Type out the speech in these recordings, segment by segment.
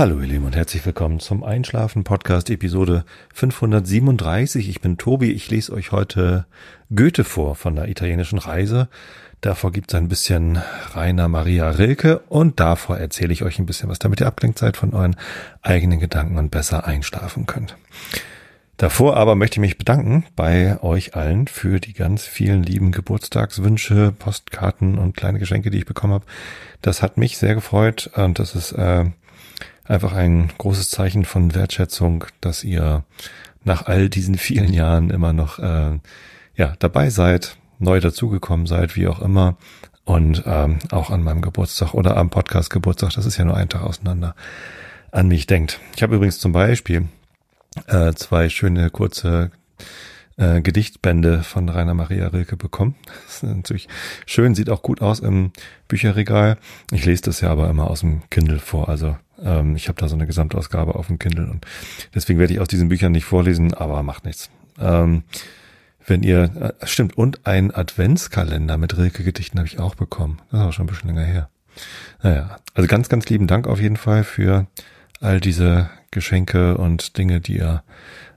Hallo ihr Lieben und herzlich willkommen zum Einschlafen Podcast Episode 537. Ich bin Tobi, ich lese euch heute Goethe vor von der italienischen Reise. Davor gibt es ein bisschen Rainer Maria Rilke und davor erzähle ich euch ein bisschen was, damit ihr abgelenkt seid von euren eigenen Gedanken und besser einschlafen könnt. Davor aber möchte ich mich bedanken bei euch allen für die ganz vielen lieben Geburtstagswünsche, Postkarten und kleine Geschenke, die ich bekommen habe. Das hat mich sehr gefreut und das ist äh, einfach ein großes Zeichen von Wertschätzung, dass ihr nach all diesen vielen Jahren immer noch äh, ja dabei seid, neu dazugekommen seid, wie auch immer. Und ähm, auch an meinem Geburtstag oder am Podcast Geburtstag, das ist ja nur ein Tag auseinander, an mich denkt. Ich habe übrigens zum Beispiel äh, zwei schöne kurze äh, Gedichtbände von Rainer Maria Rilke bekommen. Das ist natürlich schön, sieht auch gut aus im Bücherregal. Ich lese das ja aber immer aus dem Kindle vor, also ähm, ich habe da so eine Gesamtausgabe auf dem Kindle und deswegen werde ich aus diesen Büchern nicht vorlesen, aber macht nichts. Ähm, wenn ihr, äh, stimmt, und ein Adventskalender mit Rilke-Gedichten habe ich auch bekommen. Das ist auch schon ein bisschen länger her. Naja, also ganz, ganz lieben Dank auf jeden Fall für all diese Geschenke und Dinge, die ihr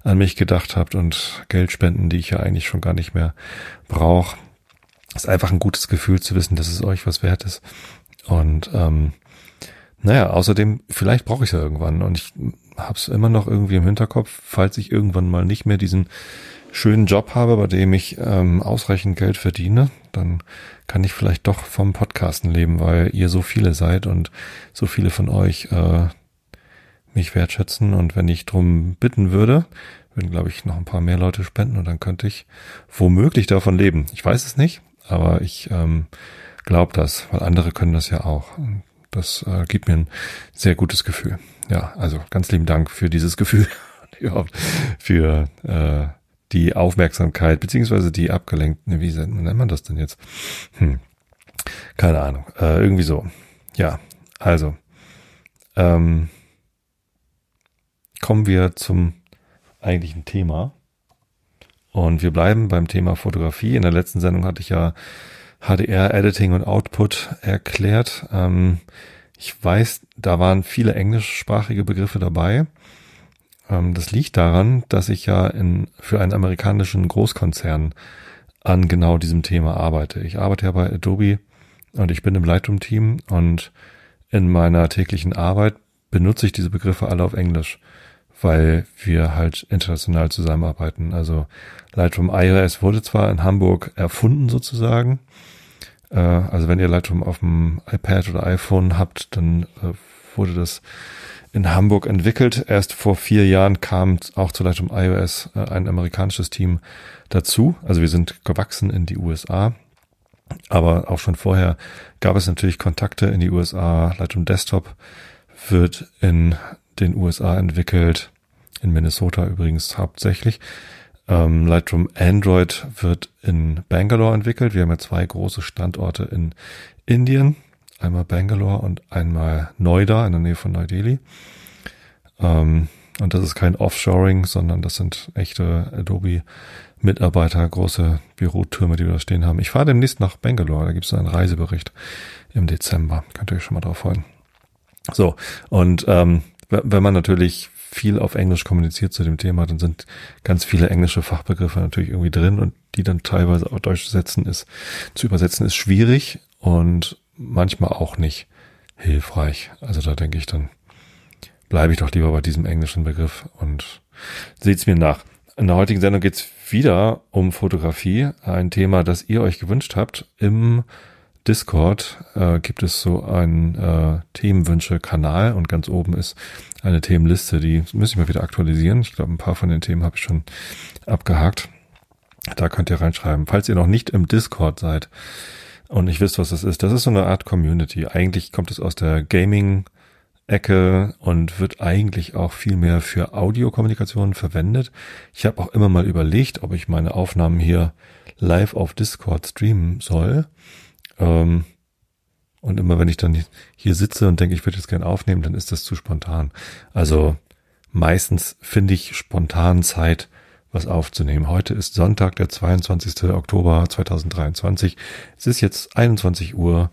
an mich gedacht habt und Geldspenden, die ich ja eigentlich schon gar nicht mehr brauche. Ist einfach ein gutes Gefühl zu wissen, dass es euch was wert ist. Und ähm, naja, außerdem, vielleicht brauche ich es ja irgendwann und ich habe es immer noch irgendwie im Hinterkopf, falls ich irgendwann mal nicht mehr diesen schönen Job habe, bei dem ich ähm, ausreichend Geld verdiene, dann kann ich vielleicht doch vom Podcasten leben, weil ihr so viele seid und so viele von euch äh, mich wertschätzen und wenn ich drum bitten würde, würden, glaube ich, noch ein paar mehr Leute spenden und dann könnte ich womöglich davon leben. Ich weiß es nicht, aber ich ähm, glaube das, weil andere können das ja auch. Das äh, gibt mir ein sehr gutes Gefühl. Ja, also ganz lieben Dank für dieses Gefühl, für äh, die Aufmerksamkeit, beziehungsweise die abgelenkten, wie nennt man das denn jetzt? Hm. Keine Ahnung. Äh, irgendwie so. Ja, also. Ähm, kommen wir zum eigentlichen Thema. Und wir bleiben beim Thema Fotografie. In der letzten Sendung hatte ich ja HDR Editing und Output erklärt. Ähm, ich weiß, da waren viele englischsprachige Begriffe dabei. Ähm, das liegt daran, dass ich ja in, für einen amerikanischen Großkonzern an genau diesem Thema arbeite. Ich arbeite ja bei Adobe und ich bin im Lightroom-Team und in meiner täglichen Arbeit benutze ich diese Begriffe alle auf Englisch, weil wir halt international zusammenarbeiten. Also Lightroom iOS wurde zwar in Hamburg erfunden sozusagen, äh, also wenn ihr Lightroom auf dem iPad oder iPhone habt, dann äh, wurde das in Hamburg entwickelt. Erst vor vier Jahren kam auch zu Lightroom iOS äh, ein amerikanisches Team dazu. Also wir sind gewachsen in die USA. Aber auch schon vorher gab es natürlich Kontakte in die USA. Lightroom Desktop wird in den USA entwickelt, in Minnesota übrigens hauptsächlich. Ähm, Lightroom Android wird in Bangalore entwickelt. Wir haben ja zwei große Standorte in Indien. Einmal Bangalore und einmal Noida in der Nähe von Neu-Delhi. Ähm, und das ist kein Offshoring, sondern das sind echte Adobe-Mitarbeiter, große Bürotürme, die wir da stehen haben. Ich fahre demnächst nach Bangalore, da gibt es einen Reisebericht im Dezember. Könnt ihr euch schon mal drauf freuen. So, und ähm, wenn man natürlich viel auf Englisch kommuniziert zu dem Thema, dann sind ganz viele englische Fachbegriffe natürlich irgendwie drin und die dann teilweise auf Deutsch setzen ist, zu übersetzen ist schwierig und manchmal auch nicht hilfreich. Also da denke ich dann, bleibe ich doch lieber bei diesem englischen Begriff und seht's mir nach. In der heutigen Sendung geht's wieder um Fotografie, ein Thema, das ihr euch gewünscht habt im Discord äh, gibt es so einen äh, Themenwünsche-Kanal und ganz oben ist eine Themenliste, die muss ich mal wieder aktualisieren. Ich glaube, ein paar von den Themen habe ich schon abgehakt. Da könnt ihr reinschreiben. Falls ihr noch nicht im Discord seid und nicht wisst, was das ist, das ist so eine Art Community. Eigentlich kommt es aus der Gaming- Ecke und wird eigentlich auch viel mehr für Audiokommunikation verwendet. Ich habe auch immer mal überlegt, ob ich meine Aufnahmen hier live auf Discord streamen soll. Ähm, und immer wenn ich dann hier sitze und denke, ich würde jetzt gern aufnehmen, dann ist das zu spontan. Also meistens finde ich spontan Zeit, was aufzunehmen. Heute ist Sonntag, der 22. Oktober 2023. Es ist jetzt 21 Uhr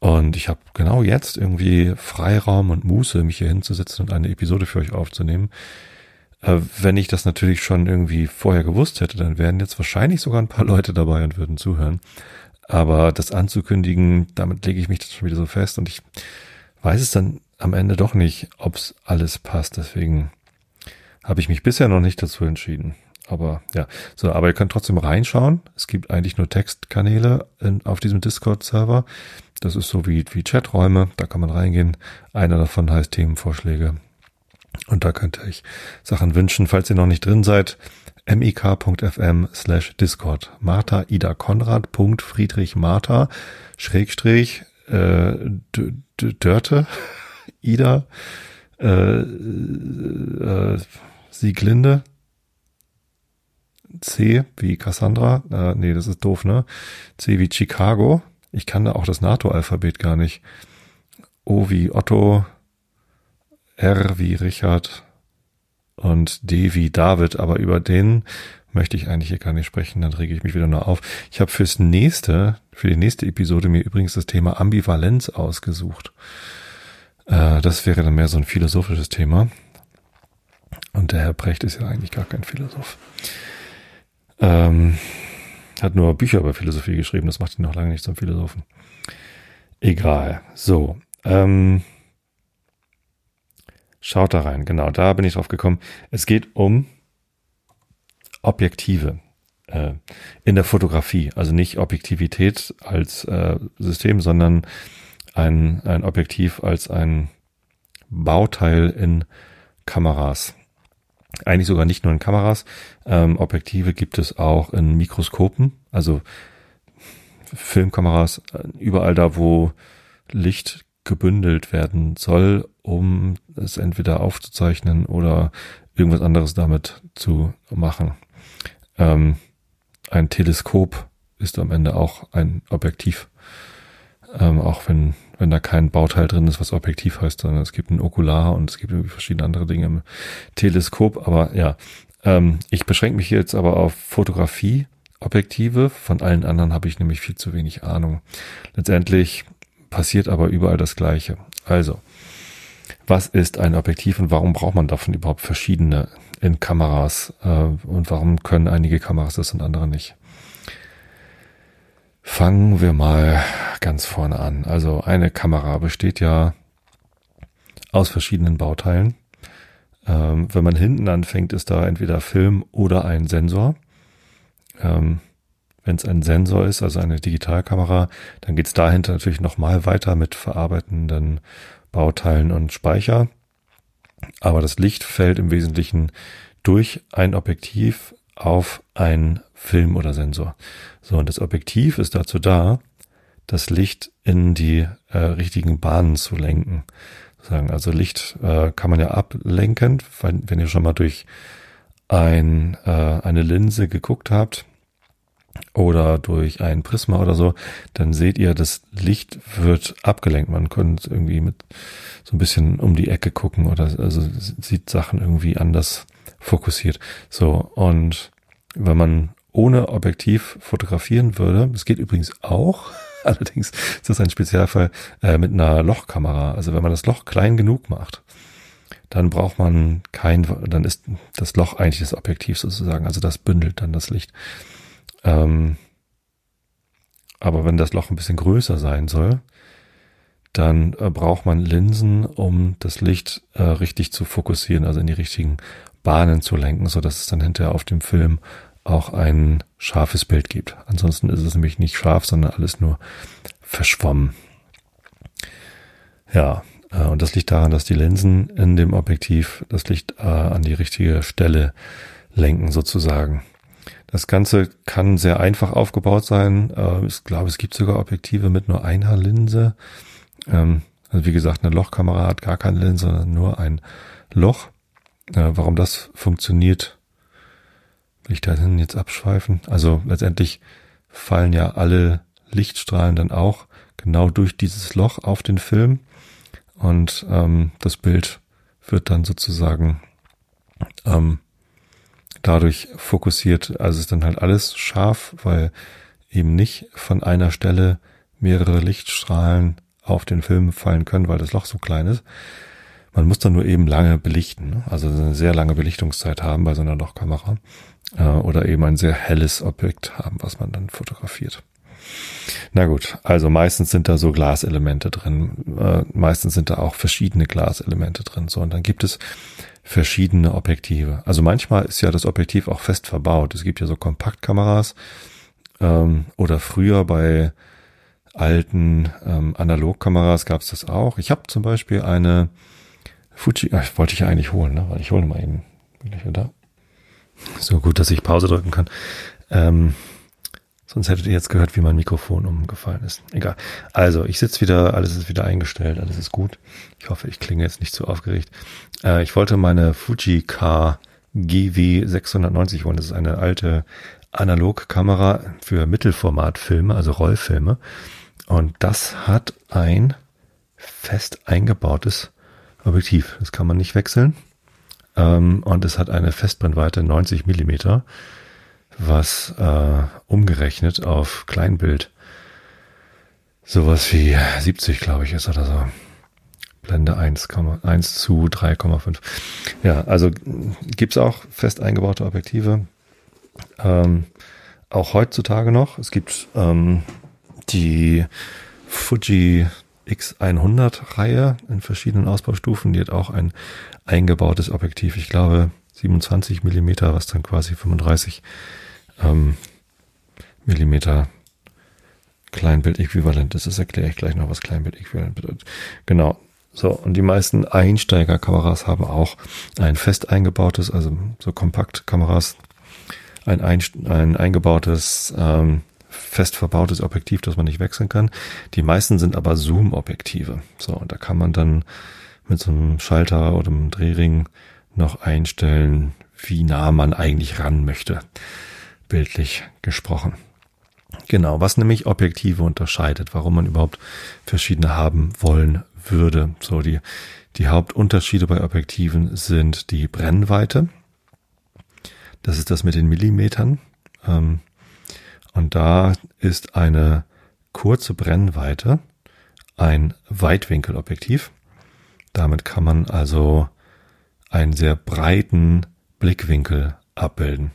Und ich habe genau jetzt irgendwie Freiraum und Muße, mich hier hinzusetzen und eine Episode für euch aufzunehmen. Äh, wenn ich das natürlich schon irgendwie vorher gewusst hätte, dann wären jetzt wahrscheinlich sogar ein paar Leute dabei und würden zuhören. Aber das anzukündigen, damit lege ich mich das schon wieder so fest und ich weiß es dann am Ende doch nicht, ob's alles passt. Deswegen habe ich mich bisher noch nicht dazu entschieden. Aber ja, so, aber ihr könnt trotzdem reinschauen. Es gibt eigentlich nur Textkanäle in, auf diesem Discord-Server. Das ist so wie, wie Chaträume, da kann man reingehen. Einer davon heißt Themenvorschläge. Und da könnt ihr euch Sachen wünschen, falls ihr noch nicht drin seid. mik.fm slash Discord. Martha Ida Konrad Punkt Friedrich Martha Schrägstrich äh, Dörte Ida äh, äh, Sieglinde C wie Cassandra. Äh, nee, das ist doof, ne? C wie Chicago. Ich kann da auch das NATO-Alphabet gar nicht. O wie Otto, R wie Richard und D wie David, aber über den möchte ich eigentlich hier gar nicht sprechen, dann rege ich mich wieder nur auf. Ich habe fürs nächste, für die nächste Episode mir übrigens das Thema Ambivalenz ausgesucht. Äh, das wäre dann mehr so ein philosophisches Thema. Und der Herr Brecht ist ja eigentlich gar kein Philosoph. Ähm, hat nur Bücher über Philosophie geschrieben, das macht ihn noch lange nicht zum Philosophen. Egal. So. Ähm, schaut da rein, genau, da bin ich drauf gekommen. Es geht um Objektive äh, in der Fotografie. Also nicht Objektivität als äh, System, sondern ein, ein Objektiv als ein Bauteil in Kameras eigentlich sogar nicht nur in Kameras. Ähm, Objektive gibt es auch in Mikroskopen, also Filmkameras, äh, überall da, wo Licht gebündelt werden soll, um es entweder aufzuzeichnen oder irgendwas anderes damit zu machen. Ähm, ein Teleskop ist am Ende auch ein Objektiv, ähm, auch wenn wenn da kein Bauteil drin ist, was Objektiv heißt, sondern es gibt ein Okular und es gibt irgendwie verschiedene andere Dinge im Teleskop. Aber ja, ähm, ich beschränke mich jetzt aber auf Fotografie. Objektive. Von allen anderen habe ich nämlich viel zu wenig Ahnung. Letztendlich passiert aber überall das Gleiche. Also, was ist ein Objektiv und warum braucht man davon überhaupt verschiedene in Kameras? Äh, und warum können einige Kameras das und andere nicht? Fangen wir mal ganz vorne an. Also eine Kamera besteht ja aus verschiedenen Bauteilen. Ähm, wenn man hinten anfängt, ist da entweder Film oder ein Sensor. Ähm, wenn es ein Sensor ist, also eine Digitalkamera, dann geht es dahinter natürlich nochmal weiter mit verarbeitenden Bauteilen und Speicher. Aber das Licht fällt im Wesentlichen durch ein Objektiv auf ein Film oder Sensor. So, und das Objektiv ist dazu da, das Licht in die äh, richtigen Bahnen zu lenken. Sagen, also Licht äh, kann man ja ablenken, wenn, wenn ihr schon mal durch ein, äh, eine Linse geguckt habt oder durch ein Prisma oder so, dann seht ihr, das Licht wird abgelenkt. Man könnte irgendwie mit so ein bisschen um die Ecke gucken oder also sieht Sachen irgendwie anders fokussiert. So, und wenn man ohne Objektiv fotografieren würde, es geht übrigens auch, allerdings ist das ein Spezialfall äh, mit einer Lochkamera. Also wenn man das Loch klein genug macht, dann braucht man kein, dann ist das Loch eigentlich das Objektiv sozusagen. Also das bündelt dann das Licht. Ähm, aber wenn das Loch ein bisschen größer sein soll, dann äh, braucht man Linsen, um das Licht äh, richtig zu fokussieren, also in die richtigen Bahnen zu lenken, so dass es dann hinterher auf dem Film auch ein scharfes Bild gibt. Ansonsten ist es nämlich nicht scharf, sondern alles nur verschwommen. Ja, äh, und das liegt daran, dass die Linsen in dem Objektiv das Licht äh, an die richtige Stelle lenken sozusagen. Das Ganze kann sehr einfach aufgebaut sein. Äh, ich glaube, es gibt sogar Objektive mit nur einer Linse. Ähm, also wie gesagt, eine Lochkamera hat gar keine Linse, sondern nur ein Loch. Warum das funktioniert, will ich dahin jetzt abschweifen? Also letztendlich fallen ja alle Lichtstrahlen dann auch genau durch dieses Loch auf den Film und ähm, das Bild wird dann sozusagen ähm, dadurch fokussiert. Also ist dann halt alles scharf, weil eben nicht von einer Stelle mehrere Lichtstrahlen auf den Film fallen können, weil das Loch so klein ist. Man muss dann nur eben lange belichten, ne? also eine sehr lange Belichtungszeit haben bei so einer Lochkamera äh, oder eben ein sehr helles Objekt haben, was man dann fotografiert. Na gut, also meistens sind da so Glaselemente drin, äh, meistens sind da auch verschiedene Glaselemente drin. So und dann gibt es verschiedene Objektive. Also manchmal ist ja das Objektiv auch fest verbaut. Es gibt ja so Kompaktkameras ähm, oder früher bei alten ähm, Analogkameras gab es das auch. Ich habe zum Beispiel eine Fuji, ach, wollte ich ja eigentlich holen, ne? weil ich hole mal eben. Gleich wieder So gut, dass ich Pause drücken kann. Ähm, sonst hättet ihr jetzt gehört, wie mein Mikrofon umgefallen ist. Egal. Also, ich sitze wieder, alles ist wieder eingestellt, alles ist gut. Ich hoffe, ich klinge jetzt nicht zu aufgeregt. Äh, ich wollte meine Fuji K GW 690 holen. Das ist eine alte Analogkamera für Mittelformatfilme, also Rollfilme. Und das hat ein fest eingebautes Objektiv. Das kann man nicht wechseln. Ähm, und es hat eine Festbrennweite 90 Millimeter, was äh, umgerechnet auf Kleinbild sowas wie 70, glaube ich, ist oder so. Blende 1, 1 zu 3,5. Ja, also gibt's auch fest eingebaute Objektive. Ähm, auch heutzutage noch. Es gibt ähm, die Fuji X100-Reihe in verschiedenen Ausbaustufen. Die hat auch ein eingebautes Objektiv. Ich glaube 27 Millimeter, was dann quasi 35 ähm, Millimeter Kleinbild-Äquivalent ist. Das erkläre ich gleich noch, was Kleinbild-Äquivalent bedeutet. Genau. So, und die meisten Einsteigerkameras haben auch ein fest eingebautes, also so Kompaktkameras, ein, ein, ein eingebautes ähm, fest verbautes Objektiv, das man nicht wechseln kann. Die meisten sind aber Zoom-Objektive. So, und da kann man dann mit so einem Schalter oder einem Drehring noch einstellen, wie nah man eigentlich ran möchte. Bildlich gesprochen. Genau, was nämlich Objektive unterscheidet, warum man überhaupt verschiedene haben wollen würde. So, die, die Hauptunterschiede bei Objektiven sind die Brennweite. Das ist das mit den Millimetern. Ähm, und da ist eine kurze Brennweite ein Weitwinkelobjektiv. Damit kann man also einen sehr breiten Blickwinkel abbilden.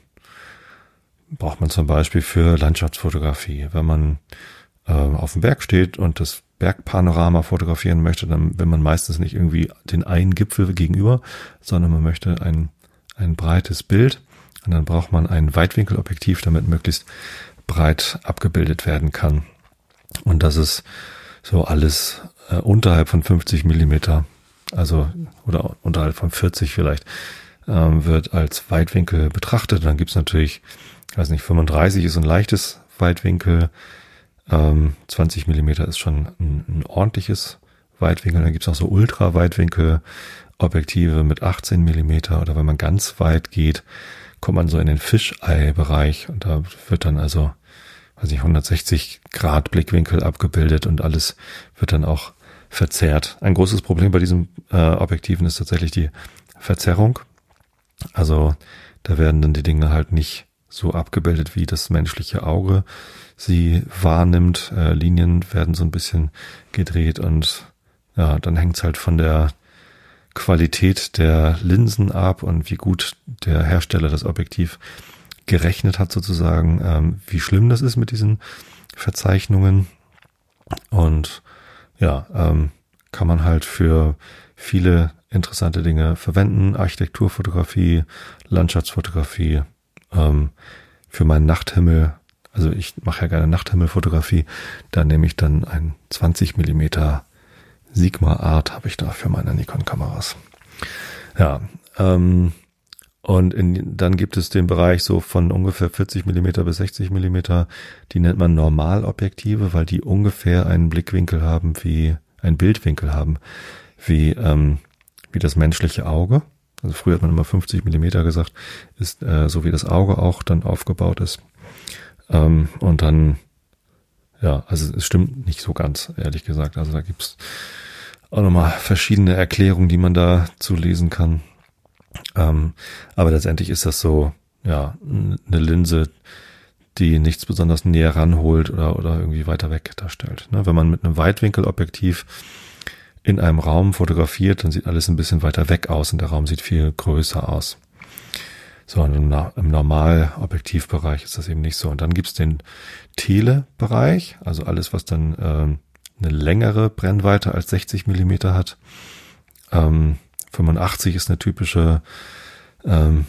Braucht man zum Beispiel für Landschaftsfotografie. Wenn man äh, auf dem Berg steht und das Bergpanorama fotografieren möchte, dann will man meistens nicht irgendwie den einen Gipfel gegenüber, sondern man möchte ein, ein breites Bild. Und dann braucht man ein Weitwinkelobjektiv, damit möglichst breit abgebildet werden kann. Und das ist so alles äh, unterhalb von 50 Millimeter, also oder unterhalb von 40 vielleicht, ähm, wird als Weitwinkel betrachtet. Dann gibt's natürlich, weiß nicht, 35 ist ein leichtes Weitwinkel, ähm, 20 Millimeter ist schon ein, ein ordentliches Weitwinkel. Dann gibt's auch so Ultra-Weitwinkel. Objektive mit 18 Millimeter oder wenn man ganz weit geht, kommt man so in den Fischei-Bereich und da wird dann also, weiß ich, 160 Grad Blickwinkel abgebildet und alles wird dann auch verzerrt. Ein großes Problem bei diesen äh, Objektiven ist tatsächlich die Verzerrung. Also da werden dann die Dinge halt nicht so abgebildet, wie das menschliche Auge sie wahrnimmt. Äh, Linien werden so ein bisschen gedreht und ja, dann hängt es halt von der Qualität der Linsen ab und wie gut der Hersteller das Objektiv gerechnet hat sozusagen, ähm, wie schlimm das ist mit diesen Verzeichnungen. Und ja, ähm, kann man halt für viele interessante Dinge verwenden. Architekturfotografie, Landschaftsfotografie, ähm, für meinen Nachthimmel. Also ich mache ja gerne Nachthimmelfotografie. Da nehme ich dann ein 20 Millimeter Sigma Art habe ich da für meine Nikon-Kameras. Ja, ähm, und in, dann gibt es den Bereich so von ungefähr 40 Millimeter bis 60 Millimeter. Die nennt man Normalobjektive, weil die ungefähr einen Blickwinkel haben wie, einen Bildwinkel haben, wie, ähm, wie das menschliche Auge. Also früher hat man immer 50 Millimeter gesagt, ist äh, so wie das Auge auch dann aufgebaut ist. Ähm, und dann, ja, also es stimmt nicht so ganz, ehrlich gesagt. Also da gibt's auch nochmal verschiedene Erklärungen, die man da zu lesen kann. Ähm, aber letztendlich ist das so, ja, eine Linse, die nichts besonders näher ranholt oder, oder irgendwie weiter weg darstellt. Ne? Wenn man mit einem Weitwinkelobjektiv in einem Raum fotografiert, dann sieht alles ein bisschen weiter weg aus und der Raum sieht viel größer aus. So, und im, im Normalobjektivbereich ist das eben nicht so. Und dann gibt's den Tele-Bereich, also alles, was dann ähm, eine längere Brennweite als 60 Millimeter hat. Ähm, 85 ist eine typische ähm,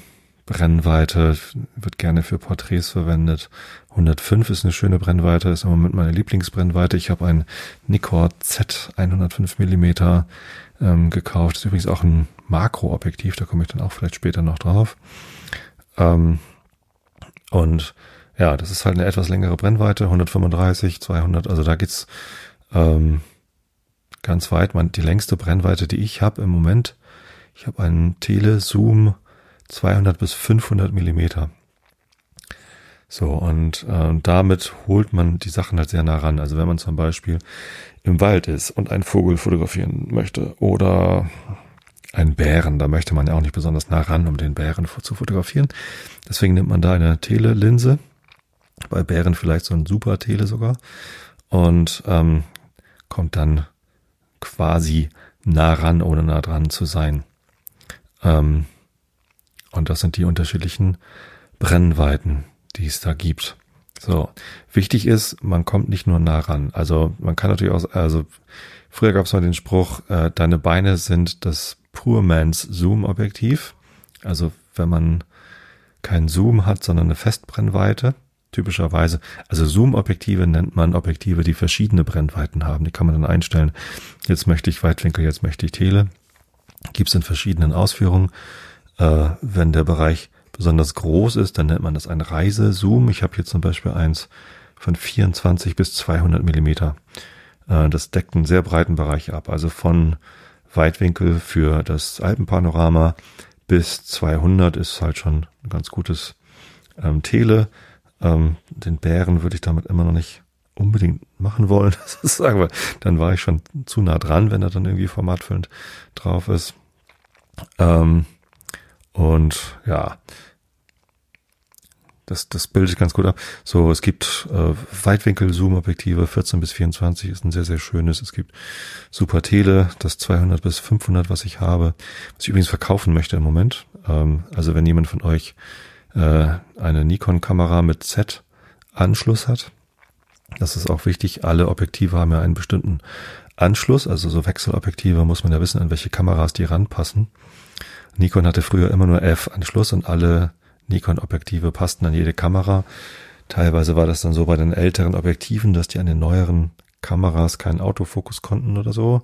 Brennweite, wird gerne für Porträts verwendet. 105 ist eine schöne Brennweite, ist im Moment meine Lieblingsbrennweite. Ich habe ein Nikkor Z 105 Millimeter ähm, gekauft. Ist übrigens auch ein Makroobjektiv, da komme ich dann auch vielleicht später noch drauf. Ähm, und ja, das ist halt eine etwas längere Brennweite, 135, 200, also da geht's ähm, ganz weit. Man, die längste Brennweite, die ich habe im Moment, ich habe einen Tele-Zoom 200 bis 500 Millimeter. So, und äh, damit holt man die Sachen halt sehr nah ran. Also wenn man zum Beispiel im Wald ist und einen Vogel fotografieren möchte oder einen Bären, da möchte man ja auch nicht besonders nah ran, um den Bären zu fotografieren. Deswegen nimmt man da eine Telelinse, bei Bären vielleicht so ein Super Tele sogar und ähm, kommt dann quasi nah ran, ohne nah dran zu sein. Ähm, und das sind die unterschiedlichen Brennweiten, die es da gibt. So, wichtig ist, man kommt nicht nur nah ran. Also man kann natürlich auch, also früher gab es mal den Spruch, äh, deine Beine sind das Poor Man's Zoom-Objektiv. Also wenn man keinen Zoom hat, sondern eine Festbrennweite, typischerweise. Also Zoom-Objektive nennt man Objektive, die verschiedene Brennweiten haben. Die kann man dann einstellen. Jetzt möchte ich Weitwinkel, jetzt möchte ich Tele. Gibt es in verschiedenen Ausführungen. Äh, wenn der Bereich besonders groß ist, dann nennt man das ein Reisezoom. Ich habe hier zum Beispiel eins von 24 bis 200 Millimeter. Äh, das deckt einen sehr breiten Bereich ab. Also von Weitwinkel für das Alpenpanorama bis 200 ist halt schon ein ganz gutes ähm, Tele. Ähm, den Bären würde ich damit immer noch nicht unbedingt machen wollen. Sagen wir, dann war ich schon zu nah dran, wenn er dann irgendwie formatfüllend drauf ist. Ähm, und ja, das, das bildet ganz gut ab. So, es gibt äh, Weitwinkel-Zoom-Objektive, 14 bis 24 ist ein sehr, sehr schönes. Es gibt Super Tele, das 200 bis 500, was ich habe, was ich übrigens verkaufen möchte im Moment. Ähm, also wenn jemand von euch äh, eine Nikon-Kamera mit Z-Anschluss hat, das ist auch wichtig. Alle Objektive haben ja einen bestimmten Anschluss, also so Wechselobjektive muss man ja wissen, an welche Kameras die ranpassen. Nikon hatte früher immer nur F-Anschluss und alle Nikon-Objektive passten an jede Kamera. Teilweise war das dann so bei den älteren Objektiven, dass die an den neueren Kameras keinen Autofokus konnten oder so.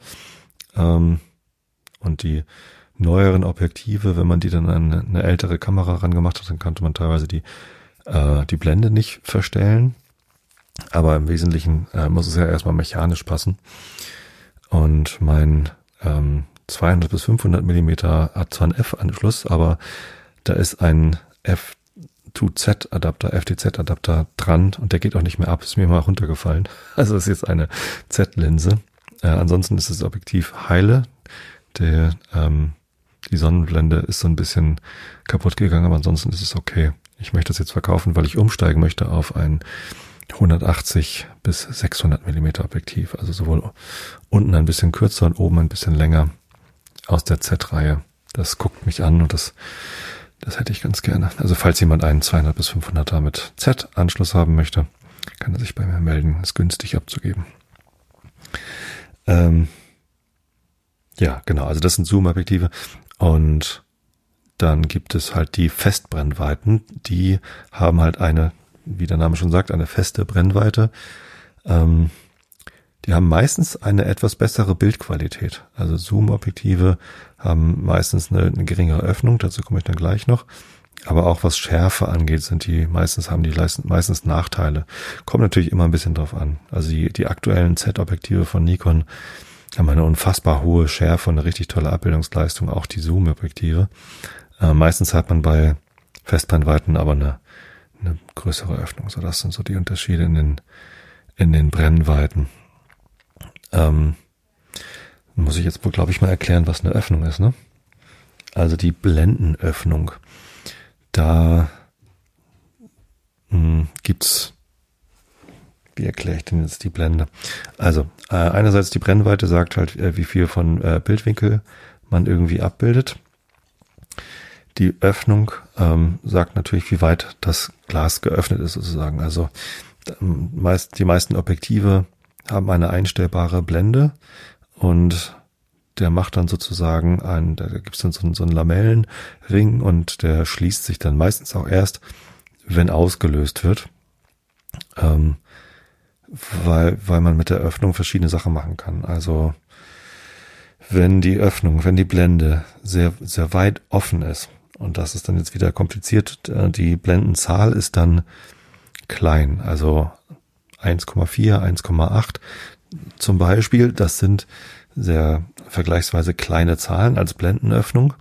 Ähm, und die neueren Objektive, wenn man die dann an eine ältere Kamera rangemacht hat, dann konnte man teilweise die, äh, die Blende nicht verstellen. Aber im Wesentlichen äh, muss es ja erstmal mechanisch passen. Und mein ähm, 200 bis 500 Millimeter hat zwar einen F-Anschluss, aber da ist ein F2Z-Adapter, FTZ-Adapter dran und der geht auch nicht mehr ab. Ist mir mal runtergefallen. Also ist jetzt eine Z-Linse. Äh, ansonsten ist das Objektiv heile. Der, ähm, die Sonnenblende ist so ein bisschen kaputt gegangen, aber ansonsten ist es okay. Ich möchte das jetzt verkaufen, weil ich umsteigen möchte auf ein 180 bis 600 Millimeter Objektiv. Also sowohl unten ein bisschen kürzer und oben ein bisschen länger aus der Z-Reihe. Das guckt mich an und das, das hätte ich ganz gerne. Also falls jemand einen 200 bis 500er mit Z-Anschluss haben möchte, kann er sich bei mir melden. Ist günstig abzugeben. Ähm, ja, genau. Also das sind Zoom-Objektive und dann gibt es halt die Festbrennweiten. Die haben halt eine, wie der Name schon sagt, eine feste Brennweite. Ähm, die haben meistens eine etwas bessere Bildqualität. Also Zoom-Objektive haben meistens eine, eine geringere Öffnung, dazu komme ich dann gleich noch. Aber auch was Schärfe angeht, sind die meistens haben die meistens Nachteile. Kommt natürlich immer ein bisschen drauf an. Also die, die aktuellen Z-Objektive von Nikon haben eine unfassbar hohe Schärfe und eine richtig tolle Abbildungsleistung, auch die Zoom-Objektive. Äh, meistens hat man bei Festbrennweiten aber eine, eine größere Öffnung. So, das sind so die Unterschiede in den, in den Brennweiten. Ähm, muss ich jetzt wohl, glaube ich, mal erklären, was eine Öffnung ist, ne? Also die Blendenöffnung. Da hm, gibt's wie erkläre ich denn jetzt die Blende? Also, äh, einerseits die Brennweite sagt halt, äh, wie viel von äh, Bildwinkel man irgendwie abbildet. Die Öffnung ähm, sagt natürlich, wie weit das Glas geöffnet ist sozusagen. Also ähm, meist, die meisten Objektive haben eine einstellbare Blende und der macht dann sozusagen ein, da gibt es dann so, so einen Lamellenring und der schließt sich dann meistens auch erst, wenn ausgelöst wird. Ähm, weil, weil man mit der Öffnung verschiedene Sachen machen kann. Also wenn die Öffnung, wenn die Blende sehr, sehr weit offen ist, und das ist dann jetzt wieder kompliziert, äh, die Blendenzahl ist dann klein, also 1,4, 1,8 zum Beispiel, das sind sehr vergleichsweise kleine Zahlen als Blendenöffnung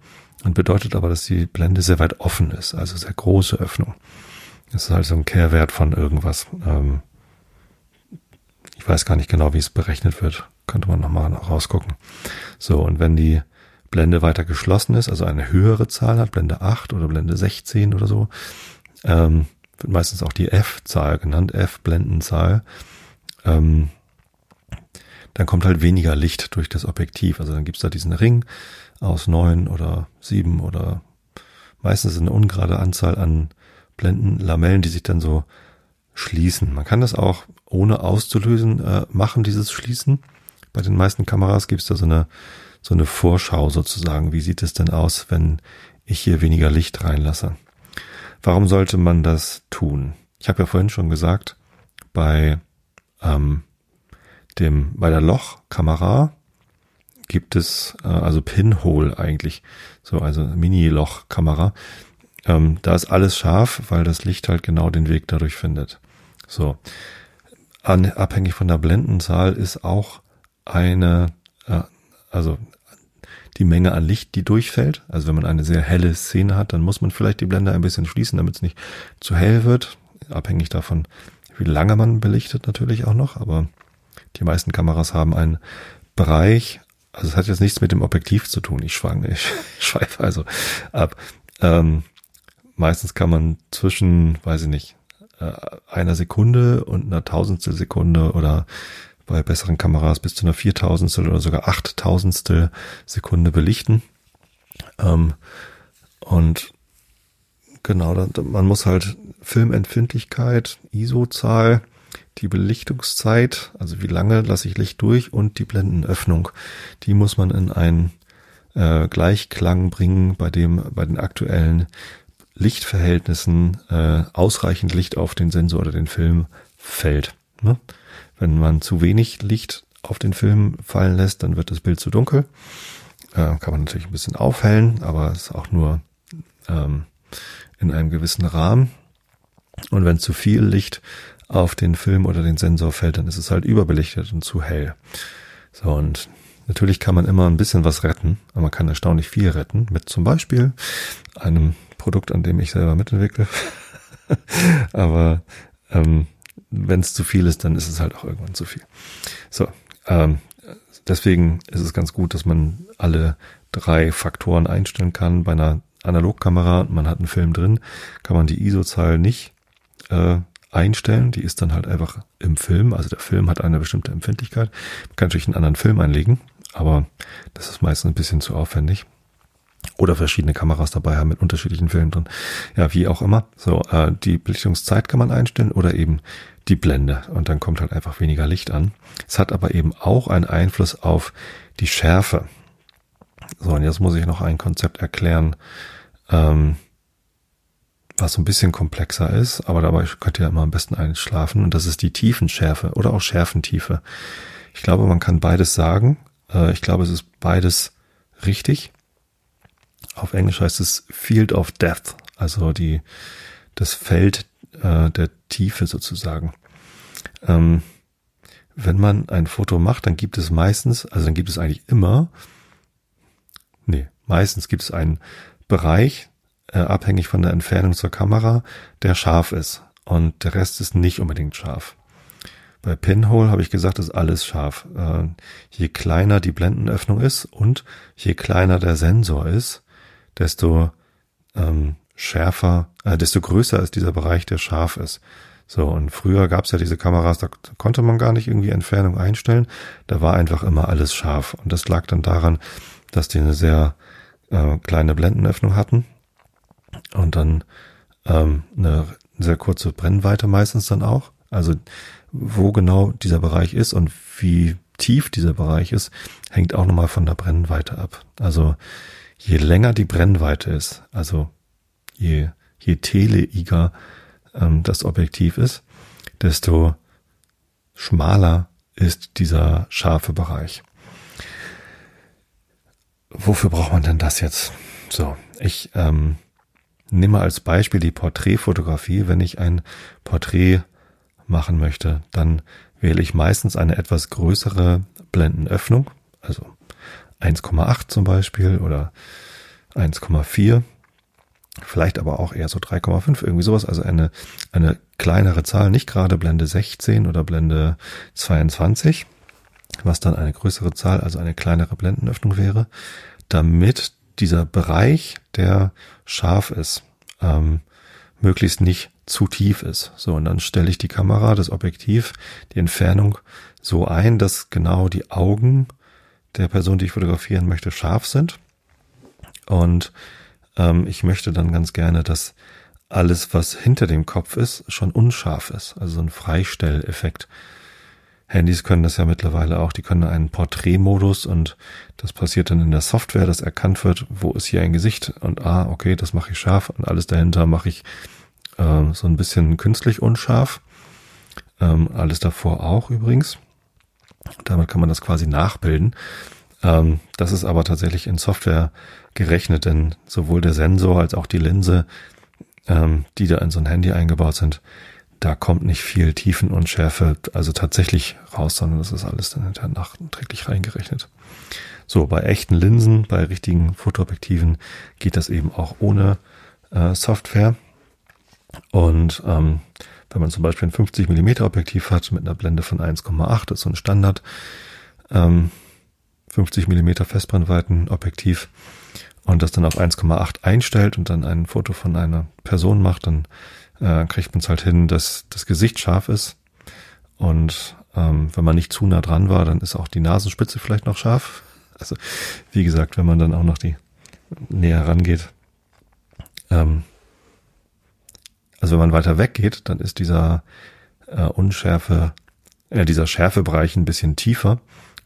und bedeutet aber, dass die Blende sehr weit offen ist, also sehr große Öffnung. Das ist halt so ein Kehrwert von irgendwas. Ähm, ich weiß gar nicht genau, wie es berechnet wird. Könnte man nochmal rausgucken. So, und wenn die Blende weiter geschlossen ist, also eine höhere Zahl hat, Blende 8 oder Blende 16 oder so, ähm, wird meistens auch die F-Zahl genannt, F-Blendenzahl, ähm, dann kommt halt weniger Licht durch das Objektiv. Also dann gibt's da diesen Ring aus neun oder sieben oder meistens eine ungerade Anzahl an Blendenlamellen, die sich dann so schließen. Man kann das auch ohne auszulösen äh, machen, dieses Schließen. Bei den meisten Kameras gibt es da so eine, so eine Vorschau sozusagen. Wie sieht es denn aus, wenn ich hier weniger Licht reinlasse? Warum sollte man das tun? Ich habe ja vorhin schon gesagt, bei ähm, dem, bei der Lochkamera gibt es äh, also Pinhole eigentlich, so also Mini-Lochkamera. Ähm, da ist alles scharf, weil das Licht halt genau den Weg dadurch findet. So. An, abhängig von der Blendenzahl ist auch eine, äh, also die Menge an Licht, die durchfällt. Also wenn man eine sehr helle Szene hat, dann muss man vielleicht die Blende ein bisschen schließen, damit es nicht zu hell wird. Abhängig davon, wie lange man belichtet natürlich auch noch. Aber die meisten Kameras haben einen Bereich, also es hat jetzt nichts mit dem Objektiv zu tun. Ich schwange, ich schweife also ab. Ähm, meistens kann man zwischen, weiß ich nicht, äh, einer Sekunde und einer Tausendstel Sekunde oder bei besseren Kameras bis zu einer Viertausendstel oder sogar Achttausendstel Sekunde belichten. Ähm, und genau, man muss halt Filmempfindlichkeit, ISO-Zahl, die Belichtungszeit, also wie lange lasse ich Licht durch und die Blendenöffnung, die muss man in einen äh, Gleichklang bringen, bei dem bei den aktuellen Lichtverhältnissen äh, ausreichend Licht auf den Sensor oder den Film fällt. Ne? Wenn man zu wenig Licht auf den Film fallen lässt, dann wird das Bild zu dunkel. Äh, kann man natürlich ein bisschen aufhellen, aber ist auch nur ähm, in einem gewissen Rahmen. Und wenn zu viel Licht auf den Film oder den Sensor fällt, dann ist es halt überbelichtet und zu hell. So, und natürlich kann man immer ein bisschen was retten, aber man kann erstaunlich viel retten, mit zum Beispiel einem Produkt, an dem ich selber mitentwickle. Aber ähm, wenn es zu viel ist, dann ist es halt auch irgendwann zu viel. So, ähm, deswegen ist es ganz gut, dass man alle drei Faktoren einstellen kann. Bei einer Analogkamera, man hat einen Film drin, kann man die ISO-Zahl nicht äh, einstellen. Die ist dann halt einfach im Film. Also der Film hat eine bestimmte Empfindlichkeit. Man kann natürlich einen anderen Film einlegen, aber das ist meistens ein bisschen zu aufwendig oder verschiedene Kameras dabei haben mit unterschiedlichen Filmen drin. Ja, wie auch immer. So, äh, die Belichtungszeit kann man einstellen oder eben die Blende und dann kommt halt einfach weniger Licht an. Es hat aber eben auch einen Einfluss auf die Schärfe. So, und jetzt muss ich noch ein Konzept erklären, ähm, was so ein bisschen komplexer ist, aber dabei könnt ihr immer am besten einschlafen und das ist die Tiefenschärfe oder auch Schärfentiefe. Ich glaube, man kann beides sagen. Äh, ich glaube, es ist beides richtig. Auf Englisch heißt es Field of Depth, also die, das Feld äh, der Tiefe sozusagen. Ähm, wenn man ein Foto macht, dann gibt es meistens, also dann gibt es eigentlich immer, nee, meistens gibt es einen Bereich, äh, abhängig von der Entfernung zur Kamera, der scharf ist. Und der Rest ist nicht unbedingt scharf. Bei Pinhole habe ich gesagt, ist alles scharf. Äh, je kleiner die Blendenöffnung ist und je kleiner der Sensor ist, desto ähm, schärfer, äh, desto größer ist dieser Bereich, der scharf ist. So, und früher gab es ja diese Kameras, da konnte man gar nicht irgendwie Entfernung einstellen. Da war einfach immer alles scharf. Und das lag dann daran, dass die eine sehr äh, kleine Blendenöffnung hatten und dann ähm, eine sehr kurze Brennweite meistens dann auch. Also wo genau dieser Bereich ist und wie tief dieser Bereich ist, hängt auch nochmal von der Brennweite ab. Also je länger die Brennweite ist, also je, je teleiger ähm, das Objektiv ist, desto schmaler ist dieser scharfe Bereich. Wofür braucht man denn das jetzt? So, ich ähm, nehme als Beispiel die Porträtfotografie. Wenn ich ein Porträt machen möchte, dann wähle ich meistens eine etwas größere Blendenöffnung, also 1,8 zum Beispiel oder 1,4, vielleicht aber auch eher so 3,5, irgendwie sowas, also eine, eine kleinere Zahl, nicht gerade Blende 16 oder Blende 22, was dann eine größere Zahl, also eine kleinere Blendenöffnung wäre, damit dieser Bereich, der scharf ist, ähm, möglichst nicht zu tief ist. So, und dann stelle ich die Kamera, das Objektiv, die Entfernung so ein, dass genau die Augen der Person, die ich fotografieren möchte, scharf sind. Und ähm, ich möchte dann ganz gerne, dass alles, was hinter dem Kopf ist, schon unscharf ist. Also so ein Freistelleffekt. Handys können das ja mittlerweile auch, die können einen Porträtmodus und das passiert dann in der Software, dass erkannt wird, wo ist hier ein Gesicht und ah, okay, das mache ich scharf und alles dahinter mache ich äh, so ein bisschen künstlich unscharf. Ähm, alles davor auch übrigens. Damit kann man das quasi nachbilden. Ähm, das ist aber tatsächlich in Software gerechnet, denn sowohl der Sensor als auch die Linse, ähm, die da in so ein Handy eingebaut sind, da kommt nicht viel Tiefenunschärfe, also tatsächlich raus, sondern das ist alles dann hinterher nachträglich reingerechnet. So, bei echten Linsen, bei richtigen Fotoobjektiven geht das eben auch ohne äh, Software. Und ähm, wenn man zum Beispiel ein 50 mm Objektiv hat mit einer Blende von 1,8, das ist so ein Standard ähm, 50 mm Festbrennweiten-Objektiv und das dann auf 1,8 einstellt und dann ein Foto von einer Person macht, dann äh, kriegt man es halt hin, dass das Gesicht scharf ist. Und ähm, wenn man nicht zu nah dran war, dann ist auch die Nasenspitze vielleicht noch scharf. Also wie gesagt, wenn man dann auch noch die näher rangeht, ähm, also wenn man weiter weggeht, dann ist dieser äh, Unschärfe, äh, dieser Schärfebereich ein bisschen tiefer.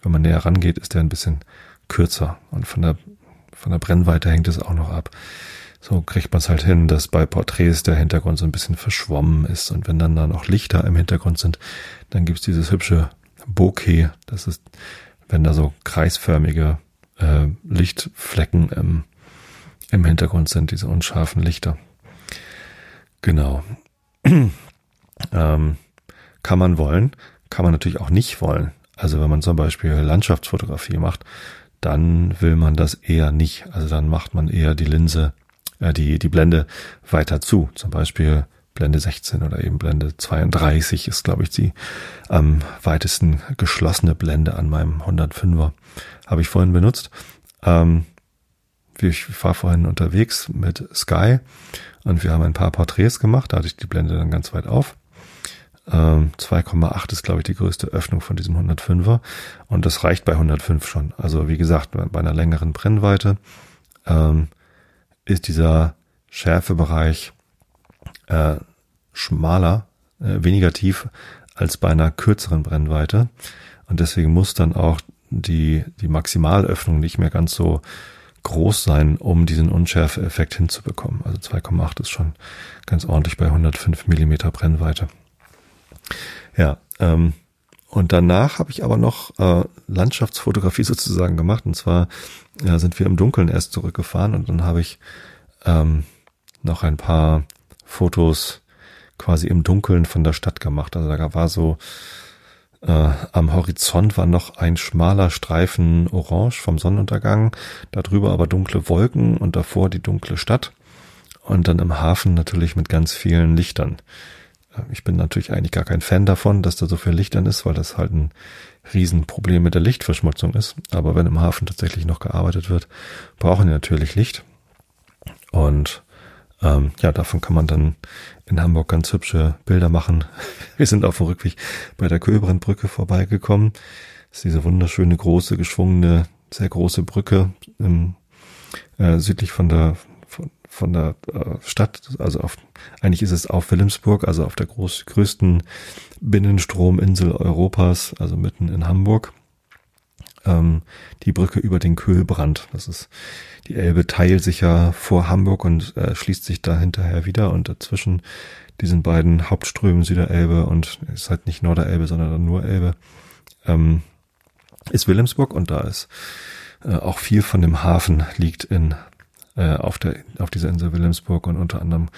Wenn man näher rangeht, ist der ein bisschen kürzer und von der von der Brennweite hängt es auch noch ab. So kriegt man es halt hin, dass bei Porträts der Hintergrund so ein bisschen verschwommen ist und wenn dann da noch Lichter im Hintergrund sind, dann gibt's dieses hübsche Bokeh. Das ist, wenn da so kreisförmige äh, Lichtflecken im, im Hintergrund sind, diese unscharfen Lichter. Genau. ähm, kann man wollen, kann man natürlich auch nicht wollen. Also wenn man zum Beispiel Landschaftsfotografie macht, dann will man das eher nicht. Also dann macht man eher die Linse, äh, die, die Blende weiter zu. Zum Beispiel Blende 16 oder eben Blende 32 ist, glaube ich, die am weitesten geschlossene Blende an meinem 105er. Habe ich vorhin benutzt. Ähm, ich war vorhin unterwegs mit Sky und wir haben ein paar Porträts gemacht, da hatte ich die Blende dann ganz weit auf. Ähm, 2,8 ist, glaube ich, die größte Öffnung von diesem 105er. Und das reicht bei 105 schon. Also wie gesagt, bei einer längeren Brennweite ähm, ist dieser Schärfebereich äh, schmaler, äh, weniger tief als bei einer kürzeren Brennweite. Und deswegen muss dann auch die, die Maximalöffnung nicht mehr ganz so groß sein, um diesen Unschärfe-Effekt hinzubekommen. Also 2,8 ist schon ganz ordentlich bei 105 Millimeter Brennweite. Ja, ähm, und danach habe ich aber noch äh, Landschaftsfotografie sozusagen gemacht. Und zwar äh, sind wir im Dunkeln erst zurückgefahren und dann habe ich ähm, noch ein paar Fotos quasi im Dunkeln von der Stadt gemacht. Also da war so äh, am Horizont war noch ein schmaler Streifen orange vom Sonnenuntergang, darüber aber dunkle Wolken und davor die dunkle Stadt und dann im Hafen natürlich mit ganz vielen Lichtern. Ich bin natürlich eigentlich gar kein Fan davon, dass da so viel Lichtern ist, weil das halt ein Riesenproblem mit der Lichtverschmutzung ist. Aber wenn im Hafen tatsächlich noch gearbeitet wird, brauchen die natürlich Licht. Und Ähm, ja, davon kann man dann in Hamburg ganz hübsche Bilder machen. Wir sind auf dem Rückweg bei der Köbrandbrücke vorbeigekommen. Das ist diese wunderschöne, große, geschwungene, sehr große Brücke im, äh, südlich von der von, der äh, Stadt, also auf, eigentlich ist es auf Wilhelmsburg, also auf der groß, größten Binnenstrominsel Europas, also mitten in Hamburg. Ähm, die Brücke über den Köhlbrand. Das ist, die Elbe teilt sich ja vor Hamburg und äh, schließt sich da hinterher wieder und dazwischen diesen beiden Hauptströmen Süderelbe und ist halt nicht Norderelbe, sondern nur Elbe, ähm, ist Wilhelmsburg und da ist äh, auch viel von dem Hafen liegt in äh, auf der auf dieser Insel Wilhelmsburg und unter anderem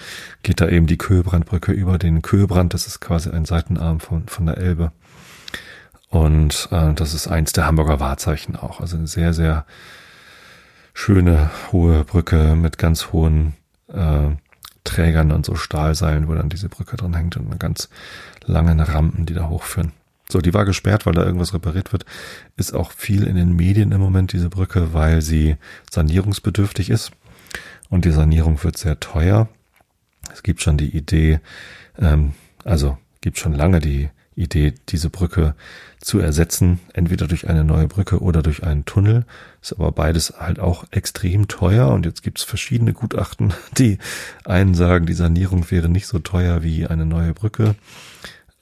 geht da eben die Köhlbrandbrücke über den Köhlbrand. Das ist quasi ein Seitenarm von von der Elbe und äh, das ist eins der Hamburger Wahrzeichen auch. Also eine sehr sehr schöne hohe Brücke mit ganz hohen äh, Trägern und so Stahlseilen, wo dann diese Brücke dran hängt und ganz langen Rampen, die da hochführen. So, die war gesperrt, weil da irgendwas repariert wird. Ist auch viel in den Medien im Moment, diese Brücke, weil sie sanierungsbedürftig ist. Und die Sanierung wird sehr teuer. Es gibt schon die Idee, ähm, also gibt schon lange die Idee, diese Brücke zu ersetzen, entweder durch eine neue Brücke oder durch einen Tunnel. Ist aber beides halt auch extrem teuer und jetzt gibt es verschiedene Gutachten, die einen sagen, die Sanierung wäre nicht so teuer wie eine neue Brücke.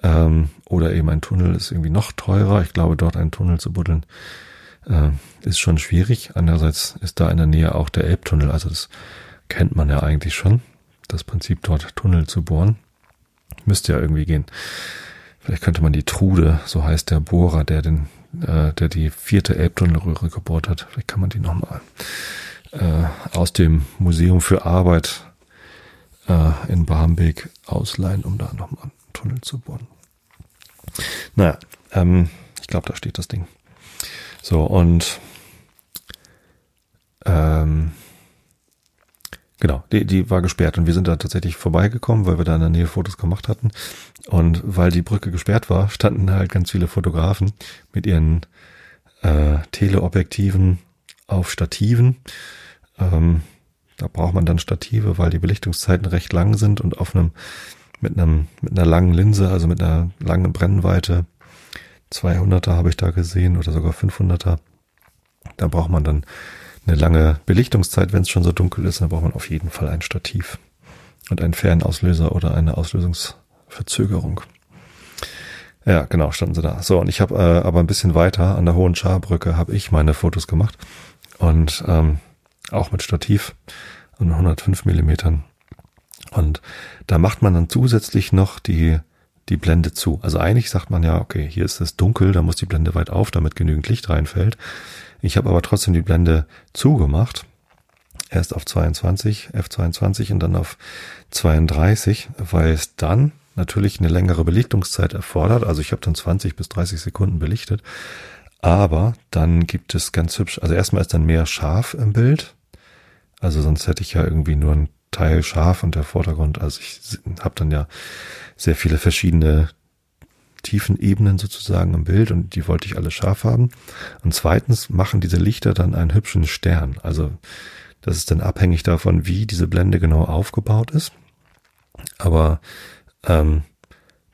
Ähm, oder eben ein Tunnel ist irgendwie noch teurer. Ich glaube, dort einen Tunnel zu buddeln äh, ist schon schwierig. Andererseits ist da in der Nähe auch der Elbtunnel. Also das kennt man ja eigentlich schon. Das Prinzip dort Tunnel zu bohren. Müsste ja irgendwie gehen. Vielleicht könnte man die Trude, so heißt der Bohrer, der den, äh, der die vierte Elbtunnelröhre gebohrt hat. Vielleicht kann man die nochmal äh, aus dem Museum für Arbeit äh, in Barmbek ausleihen, um da nochmal einen Tunnel zu bohren. Naja, ähm, ich glaube, da steht das Ding. So, und ähm, genau, die, die war gesperrt und wir sind da tatsächlich vorbeigekommen, weil wir da in der Nähe Fotos gemacht hatten. Und weil die Brücke gesperrt war, standen halt ganz viele Fotografen mit ihren äh, Teleobjektiven auf Stativen. Ähm, da braucht man dann Stative, weil die Belichtungszeiten recht lang sind und auf einem mit einem mit einer langen Linse, also mit einer langen Brennweite 200er habe ich da gesehen oder sogar 500er. Da braucht man dann eine lange Belichtungszeit, wenn es schon so dunkel ist, dann braucht man auf jeden Fall ein Stativ und einen Fernauslöser oder eine Auslösungsverzögerung. Ja, genau, standen sie da. So, und ich habe äh, aber ein bisschen weiter an der Hohen Scharbrücke habe ich meine Fotos gemacht und ähm, auch mit Stativ und 105 Millimetern und da macht man dann zusätzlich noch die, die Blende zu. Also eigentlich sagt man ja, okay, hier ist es dunkel, da muss die Blende weit auf, damit genügend Licht reinfällt. Ich habe aber trotzdem die Blende zugemacht. Erst auf 22, F22 und dann auf 32, weil es dann natürlich eine längere Belichtungszeit erfordert. Also ich habe dann 20 bis 30 Sekunden belichtet. Aber dann gibt es ganz hübsch, also erstmal ist dann mehr scharf im Bild. Also sonst hätte ich ja irgendwie nur ein Teil scharf und der Vordergrund. Also ich habe dann ja sehr viele verschiedene Tiefenebenen sozusagen im Bild und die wollte ich alle scharf haben. Und zweitens machen diese Lichter dann einen hübschen Stern. Also das ist dann abhängig davon, wie diese Blende genau aufgebaut ist. Aber ähm,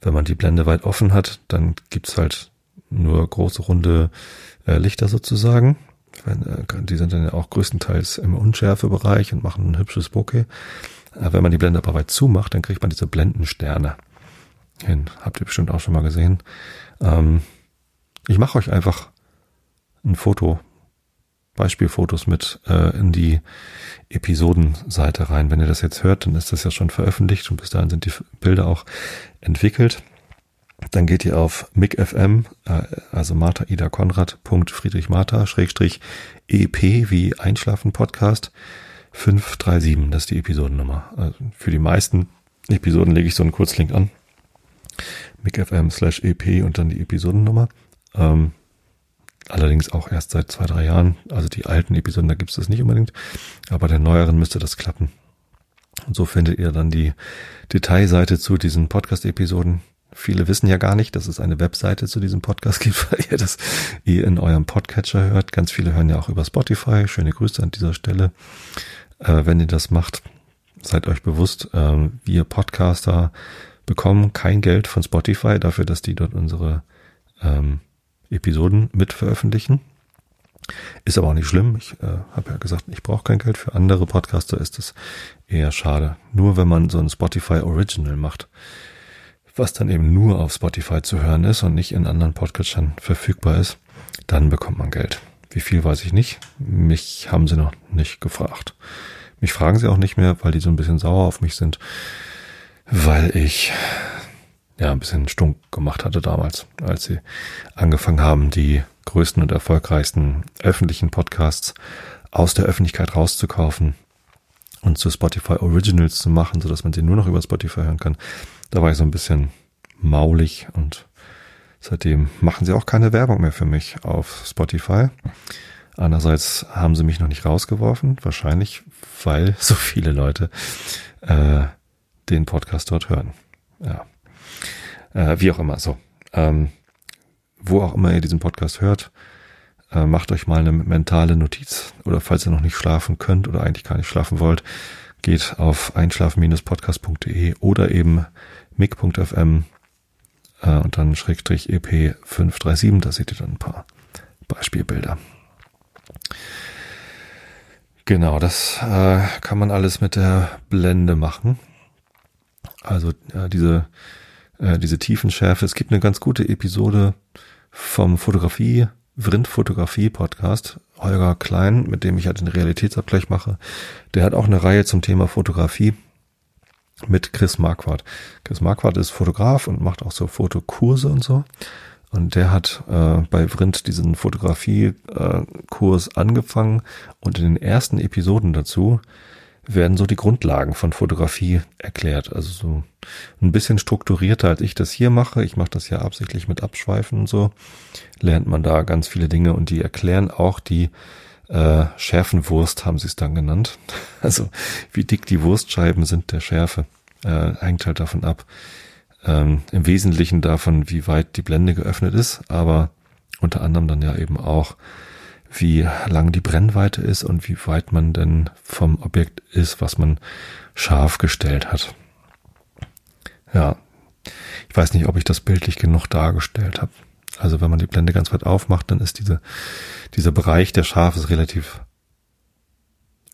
wenn man die Blende weit offen hat, dann gibt's halt nur große runde äh, Lichter sozusagen. Äh, die sind dann ja auch größtenteils im Unschärfebereich und machen ein hübsches Bokeh. Äh, wenn man die Blende aber weit zumacht, dann kriegt man diese Blendensterne hin. Habt ihr bestimmt auch schon mal gesehen. Ähm, ich mache euch einfach ein Foto, Beispielfotos mit äh, in die Episodenseite rein. Wenn ihr das jetzt hört, dann ist das ja schon veröffentlicht und bis dahin sind die Bilder auch entwickelt. Dann geht ihr auf MIG.FM, äh, also Martha Ida Konrad, Friedrich Martha, Schrägstrich EP wie Einschlafen Podcast 537, das ist die Episodennummer. Also für die meisten Episoden lege ich so einen Kurzlink an. MIG.FM slash EP und dann die Episodennummer. Ähm, allerdings auch erst seit zwei, drei Jahren. Also die alten Episoden, da gibt es das nicht unbedingt. Aber der neueren müsste das klappen. Und so findet ihr dann die Detailseite zu diesen Podcast-Episoden Viele wissen ja gar nicht, dass es eine Webseite zu diesem Podcast gibt, weil ihr das ihr in eurem Podcatcher hört. Ganz viele hören ja auch über Spotify. Schöne Grüße an dieser Stelle, äh, wenn ihr das macht. seid euch bewusst, ähm, wir Podcaster bekommen kein Geld von Spotify dafür, dass die dort unsere ähm, Episoden mit veröffentlichen. Ist aber auch nicht schlimm. Ich äh, habe ja gesagt, ich brauche kein Geld. Für andere Podcaster ist es eher schade. Nur wenn man so ein Spotify Original macht, was dann eben nur auf Spotify zu hören ist und nicht in anderen Podcatchern verfügbar ist, dann bekommt man Geld. Wie viel weiß ich nicht. Mich haben sie noch nicht gefragt. Mich fragen sie auch nicht mehr, weil die so ein bisschen sauer auf mich sind, weil ich ja ein bisschen stunk gemacht hatte damals, als sie angefangen haben, die größten und erfolgreichsten öffentlichen Podcasts aus der Öffentlichkeit rauszukaufen und zu Spotify Originals zu machen, so dass man sie nur noch über Spotify hören kann. Da war ich so ein bisschen maulig und seitdem machen sie auch keine Werbung mehr für mich auf Spotify. Andererseits haben sie mich noch nicht rausgeworfen, wahrscheinlich weil so viele Leute äh, den Podcast dort hören. Ja. Äh, wie auch immer, so. Ähm, wo auch immer ihr diesen Podcast hört, äh, macht euch mal eine mentale Notiz oder falls ihr noch nicht schlafen könnt oder eigentlich gar nicht schlafen wollt, geht auf einschlafen-podcast.de oder eben mic.fm äh, und dann Schrägstrich EP 537, da seht ihr dann ein paar Beispielbilder. Genau, das äh, kann man alles mit der Blende machen. Also äh, diese, äh, diese Tiefenschärfe. Es gibt eine ganz gute Episode vom Fotografie, Vrind-Fotografie-Podcast, Holger Klein, mit dem ich halt den Realitätsabgleich mache. Der hat auch eine Reihe zum Thema Fotografie mit Chris Marquardt. Chris Marquardt ist Fotograf und macht auch so Fotokurse und so. Und der hat äh, bei Vrind diesen Fotografie-Kurs äh, angefangen und in den ersten Episoden dazu werden so die Grundlagen von Fotografie erklärt. Also so ein bisschen strukturierter, als ich das hier mache. Ich mache das ja absichtlich mit Abschweifen und so. Lernt man da ganz viele Dinge und die erklären auch die äh, Schärfenwurst, haben sie es dann genannt. Also wie dick die Wurstscheiben sind der Schärfe. Äh, hängt halt davon ab. Ähm, Im Wesentlichen davon, wie weit die Blende geöffnet ist, aber unter anderem dann ja eben auch, wie lang die Brennweite ist und wie weit man denn vom Objekt ist, was man scharf gestellt hat. Ja, ich weiß nicht, ob ich das bildlich genug dargestellt habe. Also wenn man die Blende ganz weit aufmacht, dann ist diese, dieser Bereich der Scharf ist relativ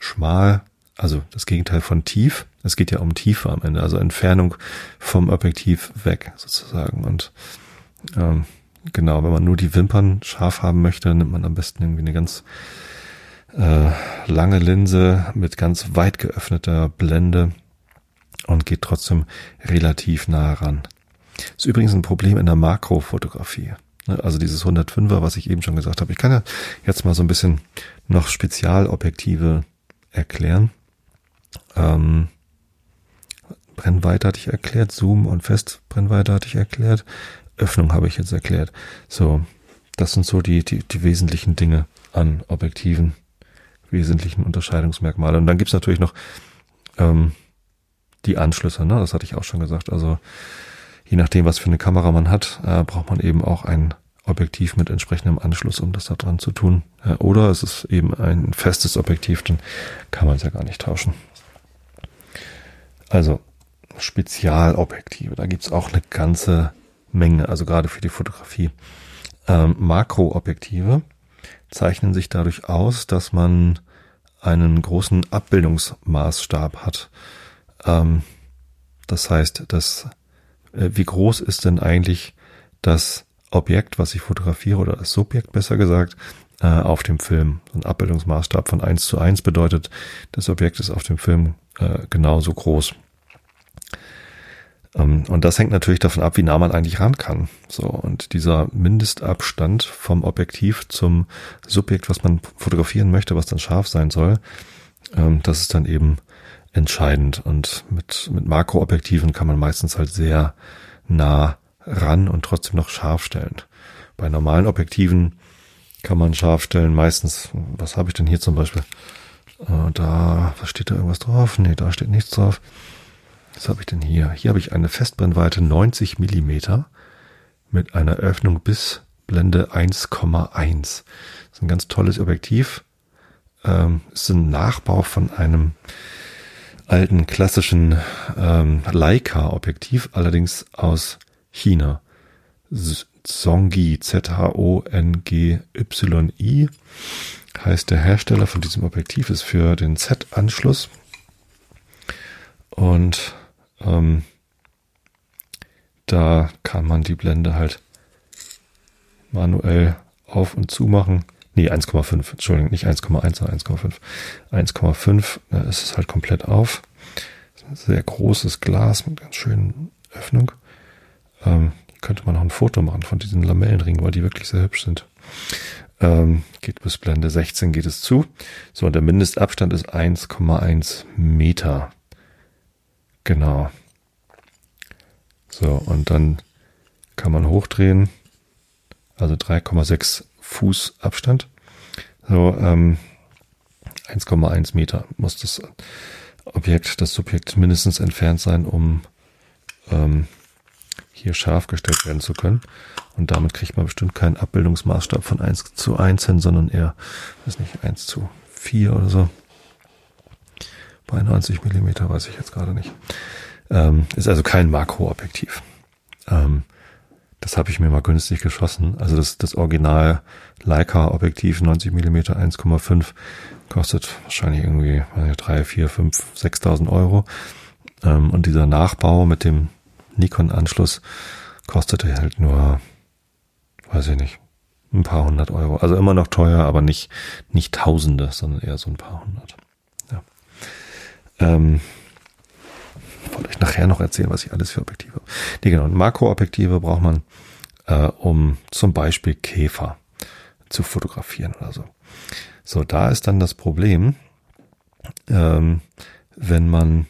schmal, also das Gegenteil von tief. Es geht ja um Tiefe am Ende, also Entfernung vom Objektiv weg sozusagen. Und ähm, Genau, wenn man nur die Wimpern scharf haben möchte, nimmt man am besten irgendwie eine ganz äh, lange Linse mit ganz weit geöffneter Blende und geht trotzdem relativ nah ran. ist übrigens ein Problem in der Makrofotografie. Ne, also dieses 105er, was ich eben schon gesagt habe. Ich kann ja jetzt mal so ein bisschen noch Spezialobjektive erklären. Ähm, Brennweite hatte ich erklärt, Zoom und Festbrennweite hatte ich erklärt. Öffnung habe ich jetzt erklärt. So, das sind so die, die, die wesentlichen Dinge an Objektiven, wesentlichen Unterscheidungsmerkmale. Und dann gibt's natürlich noch ähm, die Anschlüsse, ne? das hatte ich auch schon gesagt. Also je nachdem, was für eine Kamera man hat, äh, braucht man eben auch ein Objektiv mit entsprechendem Anschluss, um das da dran zu tun. Äh, oder es ist eben ein festes Objektiv, dann kann man es ja gar nicht tauschen. Also Spezialobjektive, da gibt's auch eine ganze Menge, also gerade für die Fotografie. Ähm, Makroobjektive zeichnen sich dadurch aus, dass man einen großen Abbildungsmaßstab hat. Ähm, das heißt, dass, äh, wie groß ist denn eigentlich das Objekt, was ich fotografiere, oder das Subjekt besser gesagt, äh, auf dem Film. Ein Abbildungsmaßstab von eins zu eins bedeutet, das Objekt ist auf dem Film äh, genauso groß. Ähm, und das hängt natürlich davon ab, wie nah man eigentlich ran kann. So, und dieser Mindestabstand vom Objektiv zum Subjekt, was man fotografieren möchte, was dann scharf sein soll, ähm, das ist dann eben entscheidend. Und mit, mit Makroobjektiven kann man meistens halt sehr nah ran und trotzdem noch scharf stellen. Bei normalen Objektiven kann man scharf stellen. Meistens, was habe ich denn hier zum Beispiel? Äh, da, was steht da irgendwas drauf? Nee, da steht nichts drauf. Was habe ich denn hier? Hier habe ich eine Festbrennweite 90 Millimeter mit einer Öffnung bis Blende 1,1. Das ist ein ganz tolles Objektiv. Ähm, ist ein Nachbau von einem alten klassischen ähm, Leica-Objektiv, allerdings aus China. Zongi, Z-H-O-N-G-Y-I heißt der Hersteller von diesem Objektiv, ist für den Z-Anschluss. Und ähm, da kann man die Blende halt manuell auf und zu machen. Nee, 1,5, Entschuldigung, nicht 1,1, sondern 1,5. 1,5 da ist es halt komplett auf. Sehr großes Glas mit ganz schönen Öffnung. Ähm, könnte man noch ein Foto machen von diesen Lamellenringen, weil die wirklich sehr hübsch sind. Ähm, geht bis Blende 16 geht es zu. So, und der Mindestabstand ist 1,1 Meter. Genau. So, und dann kann man hochdrehen. Also 3,6 Fuß Abstand. So, ähm, 1,1 Meter muss das Objekt, das Subjekt mindestens entfernt sein, um ähm, hier scharf gestellt werden zu können. Und damit kriegt man bestimmt keinen Abbildungsmaßstab von 1 zu 1 hin, sondern eher, weiß nicht, 1 zu 4 oder so. Bei 90 Millimeter weiß ich jetzt gerade nicht. Ähm, ist also kein Makroobjektiv. Ähm, das habe ich mir mal günstig geschossen. Also das, das Original Leica Objektiv 90 Millimeter 1,5 kostet wahrscheinlich irgendwie 3, 4, 5, 6.000 Euro. Ähm, und dieser Nachbau mit dem Nikon-Anschluss kostete halt nur, weiß ich nicht, ein paar hundert Euro. Also immer noch teuer, aber nicht, nicht Tausende, sondern eher so ein paar hundert. Ähm, wollte euch nachher noch erzählen, was ich alles für Objektive habe. Nee, genau. Makroobjektive braucht man, äh, um zum Beispiel Käfer zu fotografieren oder so. So, da ist dann das Problem, ähm, wenn man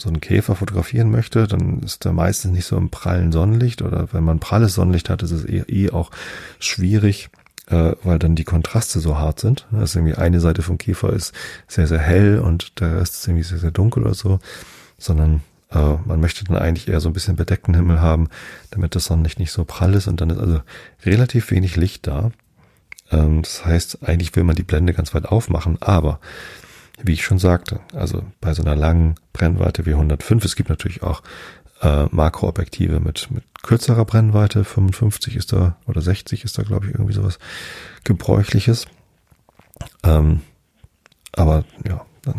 so einen Käfer fotografieren möchte, dann ist er meistens nicht so im prallen Sonnenlicht oder wenn man pralles Sonnenlicht hat, ist es eh, eh auch schwierig, äh, weil dann die Kontraste so hart sind. Also irgendwie eine Seite vom Käfer ist sehr, sehr hell und der Rest ist irgendwie sehr, sehr dunkel oder so, sondern äh, man möchte dann eigentlich eher so ein bisschen bedeckten Himmel haben, damit das Sonnenlicht nicht so prall ist und dann ist also relativ wenig Licht da. Ähm, das heißt, eigentlich will man die Blende ganz weit aufmachen, aber wie ich schon sagte, also bei so einer langen Brennweite wie 105, es gibt natürlich auch äh, Makroobjektive mit, mit kürzerer Brennweite, 55 ist da oder 60 ist da, glaube ich, irgendwie sowas gebräuchliches. Ähm, aber ja, dann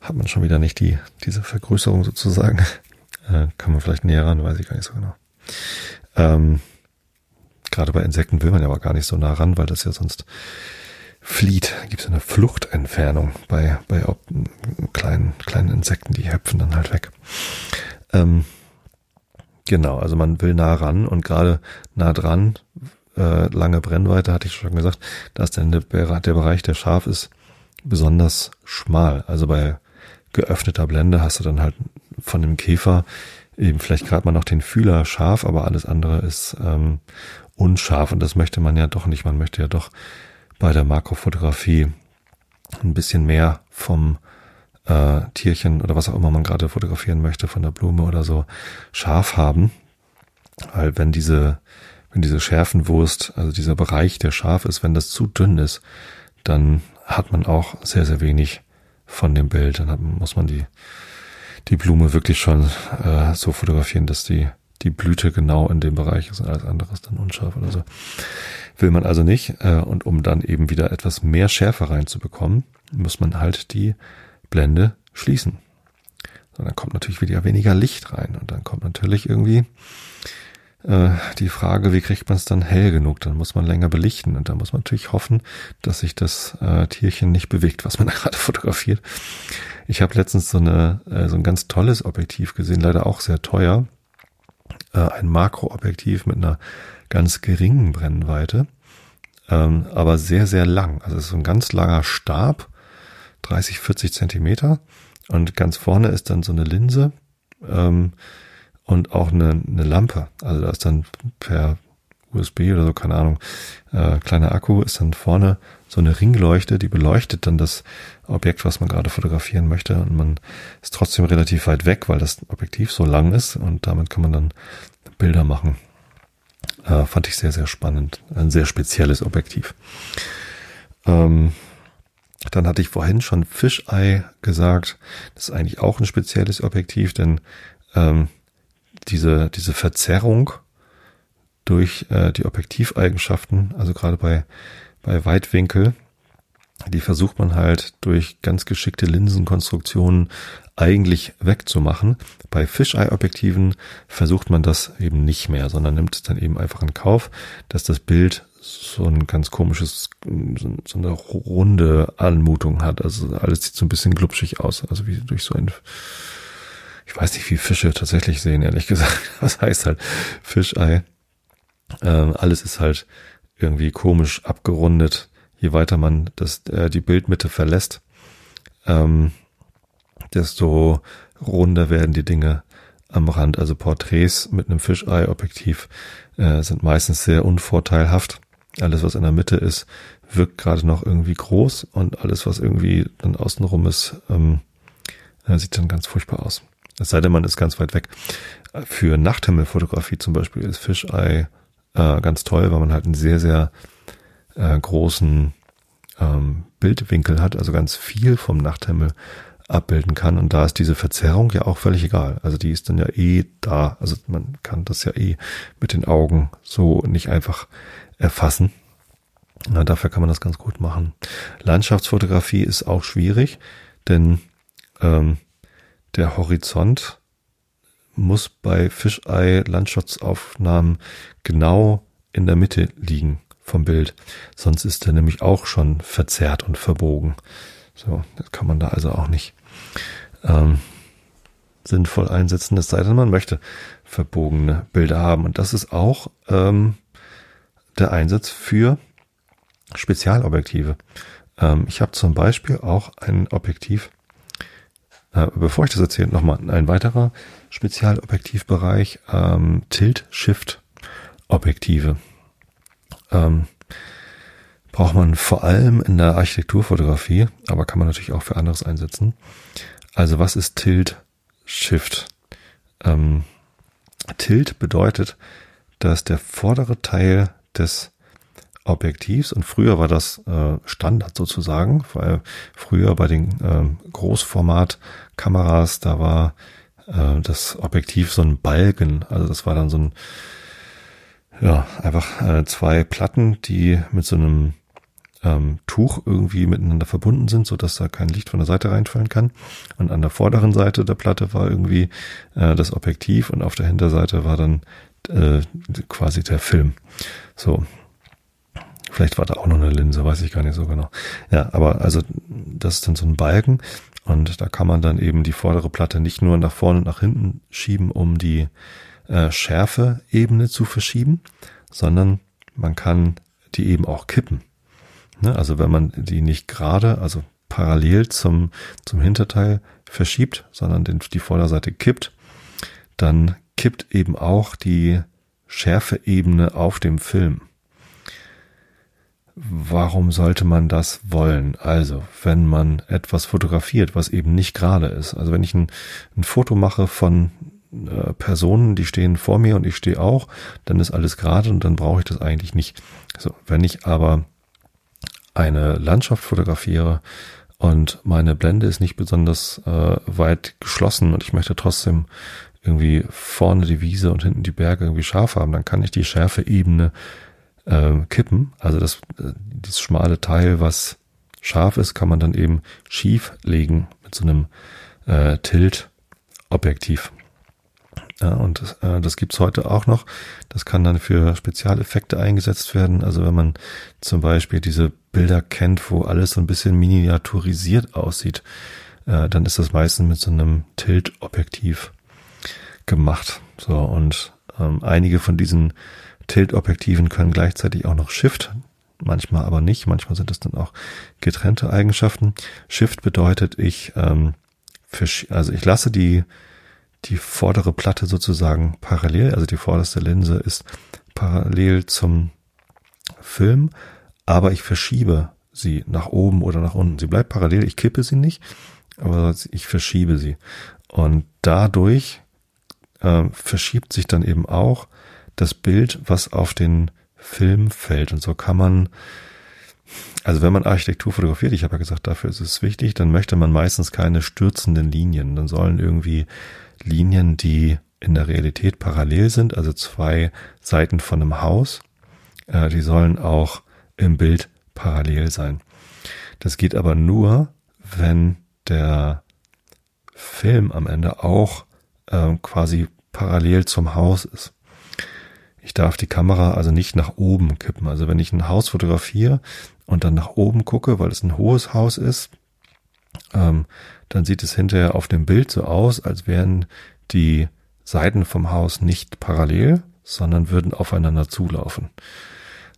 hat man schon wieder nicht die, diese Vergrößerung sozusagen. Äh, kann man vielleicht näher ran, weiß ich gar nicht so genau. Ähm, gerade bei Insekten will man ja aber gar nicht so nah ran, weil das ja sonst flieht. Gibt es eine Fluchtentfernung bei, bei kleinen, kleinen Insekten, die hüpfen dann halt weg. Ähm, genau, also man will nah ran und gerade nah dran, äh, lange Brennweite, hatte ich schon gesagt, da ist dann der, der Bereich, der scharf ist, besonders schmal. Also bei geöffneter Blende hast du dann halt von dem Käfer eben vielleicht gerade mal noch den Fühler scharf, aber alles andere ist ähm, unscharf und das möchte man ja doch nicht. Man möchte ja doch bei der Makrofotografie ein bisschen mehr vom äh, Tierchen oder was auch immer man gerade fotografieren möchte, von der Blume oder so, scharf haben. Weil wenn diese, wenn diese Schärfenwurst, also dieser Bereich, der scharf ist, wenn das zu dünn ist, dann hat man auch sehr, sehr wenig von dem Bild. Dann hat, muss man die, die Blume wirklich schon äh, so fotografieren, dass die, die Blüte genau in dem Bereich ist und alles andere ist dann unscharf oder so. Will man also nicht. Äh, und um dann eben wieder etwas mehr Schärfe reinzubekommen, muss man halt die Blende schließen. Und dann kommt natürlich wieder weniger Licht rein. Und dann kommt natürlich irgendwie äh, die Frage, wie kriegt man es dann hell genug? Dann muss man länger belichten. Und da muss man natürlich hoffen, dass sich das äh, Tierchen nicht bewegt, was man da gerade fotografiert. Ich habe letztens so, eine, äh, so ein ganz tolles Objektiv gesehen, leider auch sehr teuer. Äh, ein Makroobjektiv mit einer ganz geringen Brennweite, ähm, aber sehr, sehr lang. Also es ist so ein ganz langer Stab, 30, 40 Zentimeter. Und ganz vorne ist dann so eine Linse ähm, und auch eine, eine Lampe. Also da ist dann per USB oder so, keine Ahnung, äh, kleiner Akku ist dann vorne so eine Ringleuchte, die beleuchtet dann das Objekt, was man gerade fotografieren möchte. Und man ist trotzdem relativ weit weg, weil das Objektiv so lang ist und damit kann man dann Bilder machen. Äh, fand ich sehr, sehr spannend. Ein sehr spezielles Objektiv. Ähm, Dann hatte ich vorhin schon Fisheye gesagt. Das ist eigentlich auch ein spezielles Objektiv, denn ähm, diese, diese Verzerrung durch äh, die Objektiveigenschaften, also gerade bei, bei Weitwinkel, die versucht man halt durch ganz geschickte Linsenkonstruktionen eigentlich wegzumachen. Bei Fisheye-Objektiven versucht man das eben nicht mehr, sondern nimmt es dann eben einfach in Kauf, dass das Bild so ein ganz komisches, so eine runde Anmutung hat. Also alles sieht so ein bisschen glubschig aus, also wie durch so ein, ich weiß nicht, wie Fische tatsächlich sehen, ehrlich gesagt. Was heißt halt Fisheye? Ähm, alles ist halt irgendwie komisch abgerundet, je weiter man das, äh, die Bildmitte verlässt. Ähm, desto runder werden die Dinge am Rand. Also Porträts mit einem Fisheye-Objektiv äh, sind meistens sehr unvorteilhaft. Alles, was in der Mitte ist, wirkt gerade noch irgendwie groß und alles, was irgendwie dann außenrum ist, ähm, äh, sieht dann ganz furchtbar aus. Es sei denn, man ist ganz weit weg. Für Nachthimmelfotografie zum Beispiel ist Fisheye äh, ganz toll, weil man halt einen sehr, sehr äh, großen ähm, Bildwinkel hat, also ganz viel vom Nachthimmel abbilden kann. Und da ist diese Verzerrung ja auch völlig egal. Also die ist dann ja eh da. Also man kann das ja eh mit den Augen so nicht einfach erfassen. Na, dafür kann man das ganz gut machen. Landschaftsfotografie ist auch schwierig, denn ähm, der Horizont muss bei Fisheye-Landschaftsaufnahmen genau in der Mitte liegen vom Bild. Sonst ist er nämlich auch schon verzerrt und verbogen. So, das kann man da also auch nicht ähm, sinnvoll einsetzen, es sei denn, man möchte verbogene Bilder haben. Und das ist auch ähm, der Einsatz für Spezialobjektive. Ähm, ich habe zum Beispiel auch ein Objektiv, äh, bevor ich das erzähle, nochmal ein weiterer Spezialobjektivbereich, ähm, Tilt-Shift-Objektive. Ähm, braucht man vor allem in der Architekturfotografie, aber kann man natürlich auch für anderes einsetzen. Also was ist Tilt Shift? Ähm, Tilt bedeutet, dass der vordere Teil des Objektivs. Und früher war das äh, Standard sozusagen, weil früher bei den äh, Großformatkameras, da war äh, das Objektiv so ein Balken, also das war dann so ein ja, einfach äh, zwei Platten, die mit so einem ähm, Tuch irgendwie miteinander verbunden sind, so dass da kein Licht von der Seite reinfallen kann. Und an der vorderen Seite der Platte war irgendwie äh, das Objektiv und auf der Hinterseite war dann äh, quasi der Film. So. Vielleicht war da auch noch eine Linse, weiß ich gar nicht so genau. Ja, aber also das ist dann so ein Balken und da kann man dann eben die vordere Platte nicht nur nach vorne und nach hinten schieben, um die äh, Schärfe-Ebene zu verschieben, sondern man kann die eben auch kippen. Ne? Also wenn man die nicht gerade, also parallel zum, zum Hinterteil verschiebt, sondern den, die Vorderseite kippt, dann kippt eben auch die Schärfeebene auf dem Film. Warum sollte man das wollen? Also, wenn man etwas fotografiert, was eben nicht gerade ist. Also, wenn ich ein, ein Foto mache von äh, Personen, die stehen vor mir und ich stehe auch, dann ist alles gerade und dann brauche ich das eigentlich nicht. So, wenn ich aber eine Landschaft fotografiere und meine Blende ist nicht besonders äh, weit geschlossen und ich möchte trotzdem irgendwie vorne die Wiese und hinten die Berge irgendwie scharf haben, dann kann ich die Schärfeebene äh, kippen. Also das, äh, dieses schmale Teil, was scharf ist, kann man dann eben schief legen mit so einem äh, Tilt-Objektiv. Ja, und äh, das gibt's heute auch noch. Das kann dann für Spezialeffekte eingesetzt werden. Also wenn man zum Beispiel diese Bilder kennt, wo alles so ein bisschen miniaturisiert aussieht, äh, dann ist das meistens mit so einem Tilt-Objektiv gemacht. So, und ähm, einige von diesen Tilt-Objektiven können gleichzeitig auch noch Shift, manchmal aber nicht. Manchmal sind es dann auch getrennte Eigenschaften. Shift bedeutet, ich, ähm, also ich lasse die die vordere Platte sozusagen parallel, also die vorderste Linse ist parallel zum Film, aber ich verschiebe sie nach oben oder nach unten. Sie bleibt parallel, ich kippe sie nicht, aber ich verschiebe sie. Und dadurch äh, verschiebt sich dann eben auch das Bild, was auf den Film fällt. Und so kann man also wenn man Architektur fotografiert, ich habe ja gesagt, dafür ist es wichtig, dann möchte man meistens keine stürzenden Linien. Dann sollen irgendwie Linien, die in der Realität parallel sind, also zwei Seiten von einem Haus, äh, die sollen auch im Bild parallel sein. Das geht aber nur, wenn der Film am Ende auch äh, quasi parallel zum Haus ist. Ich darf die Kamera also nicht nach oben kippen. Also wenn ich ein Haus fotografiere und dann nach oben gucke, weil es ein hohes Haus ist, ähm, dann sieht es hinterher auf dem Bild so aus, als wären die Seiten vom Haus nicht parallel, sondern würden aufeinander zulaufen.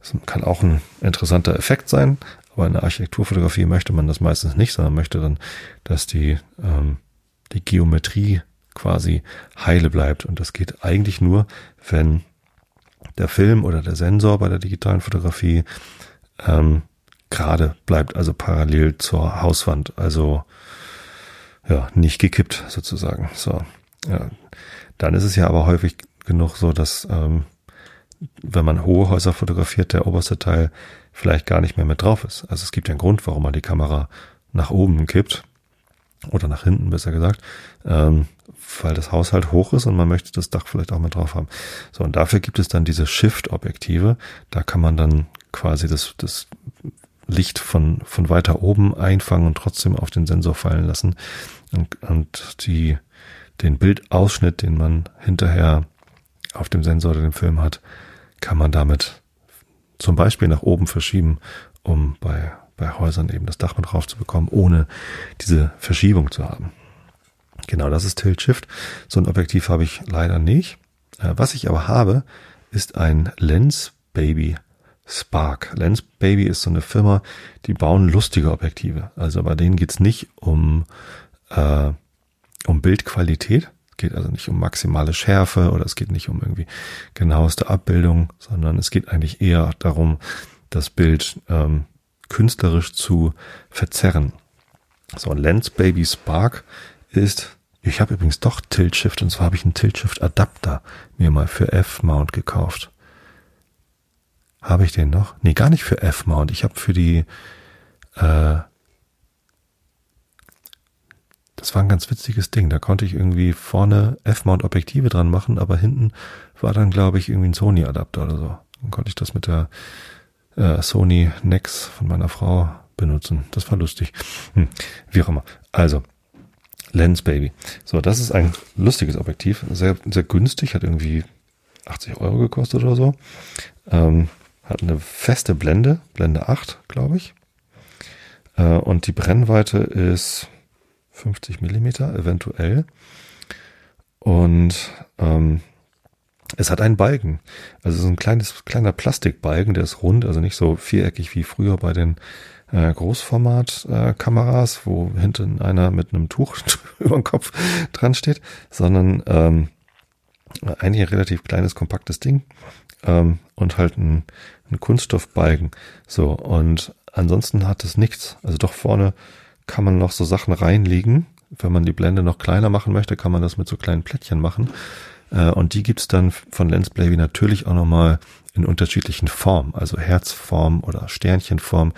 Das kann auch ein interessanter Effekt sein, aber in der Architekturfotografie möchte man das meistens nicht, sondern möchte dann, dass die, ähm, die Geometrie quasi heile bleibt. Und das geht eigentlich nur, wenn der Film oder der Sensor bei der digitalen Fotografie ähm, gerade bleibt, also parallel zur Hauswand, also ja, nicht gekippt sozusagen. So, ja. Dann ist es ja aber häufig genug so, dass ähm, wenn man hohe Häuser fotografiert, der oberste Teil vielleicht gar nicht mehr mit drauf ist. Also es gibt ja einen Grund, warum man die Kamera nach oben kippt oder nach hinten besser gesagt, ähm, weil das Haus halt hoch ist und man möchte das Dach vielleicht auch mit drauf haben. So, und dafür gibt es dann diese Shift-Objektive. Da kann man dann quasi das, das Licht von, von weiter oben einfangen und trotzdem auf den Sensor fallen lassen und, und die, den Bildausschnitt, den man hinterher auf dem Sensor oder dem Film hat, kann man damit zum Beispiel nach oben verschieben, um bei, bei Häusern eben das Dach mit drauf zu bekommen, ohne diese Verschiebung zu haben. Genau, das ist Tilt Shift. So ein Objektiv habe ich leider nicht. Äh, was ich aber habe, ist ein Lens Baby Spark. Lens Baby ist so eine Firma, die bauen lustige Objektive. Also bei denen geht's nicht um, äh, um Bildqualität, geht also nicht um maximale Schärfe oder es geht nicht um irgendwie genaueste Abbildung, sondern es geht eigentlich eher darum, das Bild ähm, künstlerisch zu verzerren. So ein Lens Baby Spark ist, ich habe übrigens doch Tilt Shift und zwar habe ich einen Tilt Shift Adapter mir mal für F-Mount gekauft. Habe ich den noch? Nee, gar nicht für F-Mount. Ich habe für die äh, das war ein ganz witziges Ding. Da konnte ich irgendwie vorne F-Mount-Objektive dran machen, aber hinten war dann, glaube ich, irgendwie ein Sony-Adapter oder so. Dann konnte ich das mit der äh, Sony Nex von meiner Frau benutzen. Das war lustig. Hm, wie auch immer. Also, Lens Baby. So, das ist ein lustiges Objektiv. Sehr, sehr günstig, hat irgendwie 80 Euro gekostet oder so. Ähm, hat eine feste Blende, Blende 8, glaube ich. Äh, und die Brennweite ist 50 Millimeter eventuell. Und ähm, es hat einen Balken. Also es ist ein kleines, kleiner Plastikbalken, der ist rund, also nicht so viereckig wie früher bei den äh, Großformat-Kameras, äh, wo hinten einer mit einem Tuch über dem Kopf dran steht, sondern ähm, eigentlich ein relativ kleines, kompaktes Ding ähm, und halt ein, ein Kunststoffbalken. So, und ansonsten hat es nichts. Also doch vorne kann man noch so Sachen reinlegen. Wenn man die Blende noch kleiner machen möchte, kann man das mit so kleinen Plättchen machen. Äh, und die gibt's dann von Lensblavy natürlich auch nochmal in unterschiedlichen Formen, also Herzform oder Sternchenform.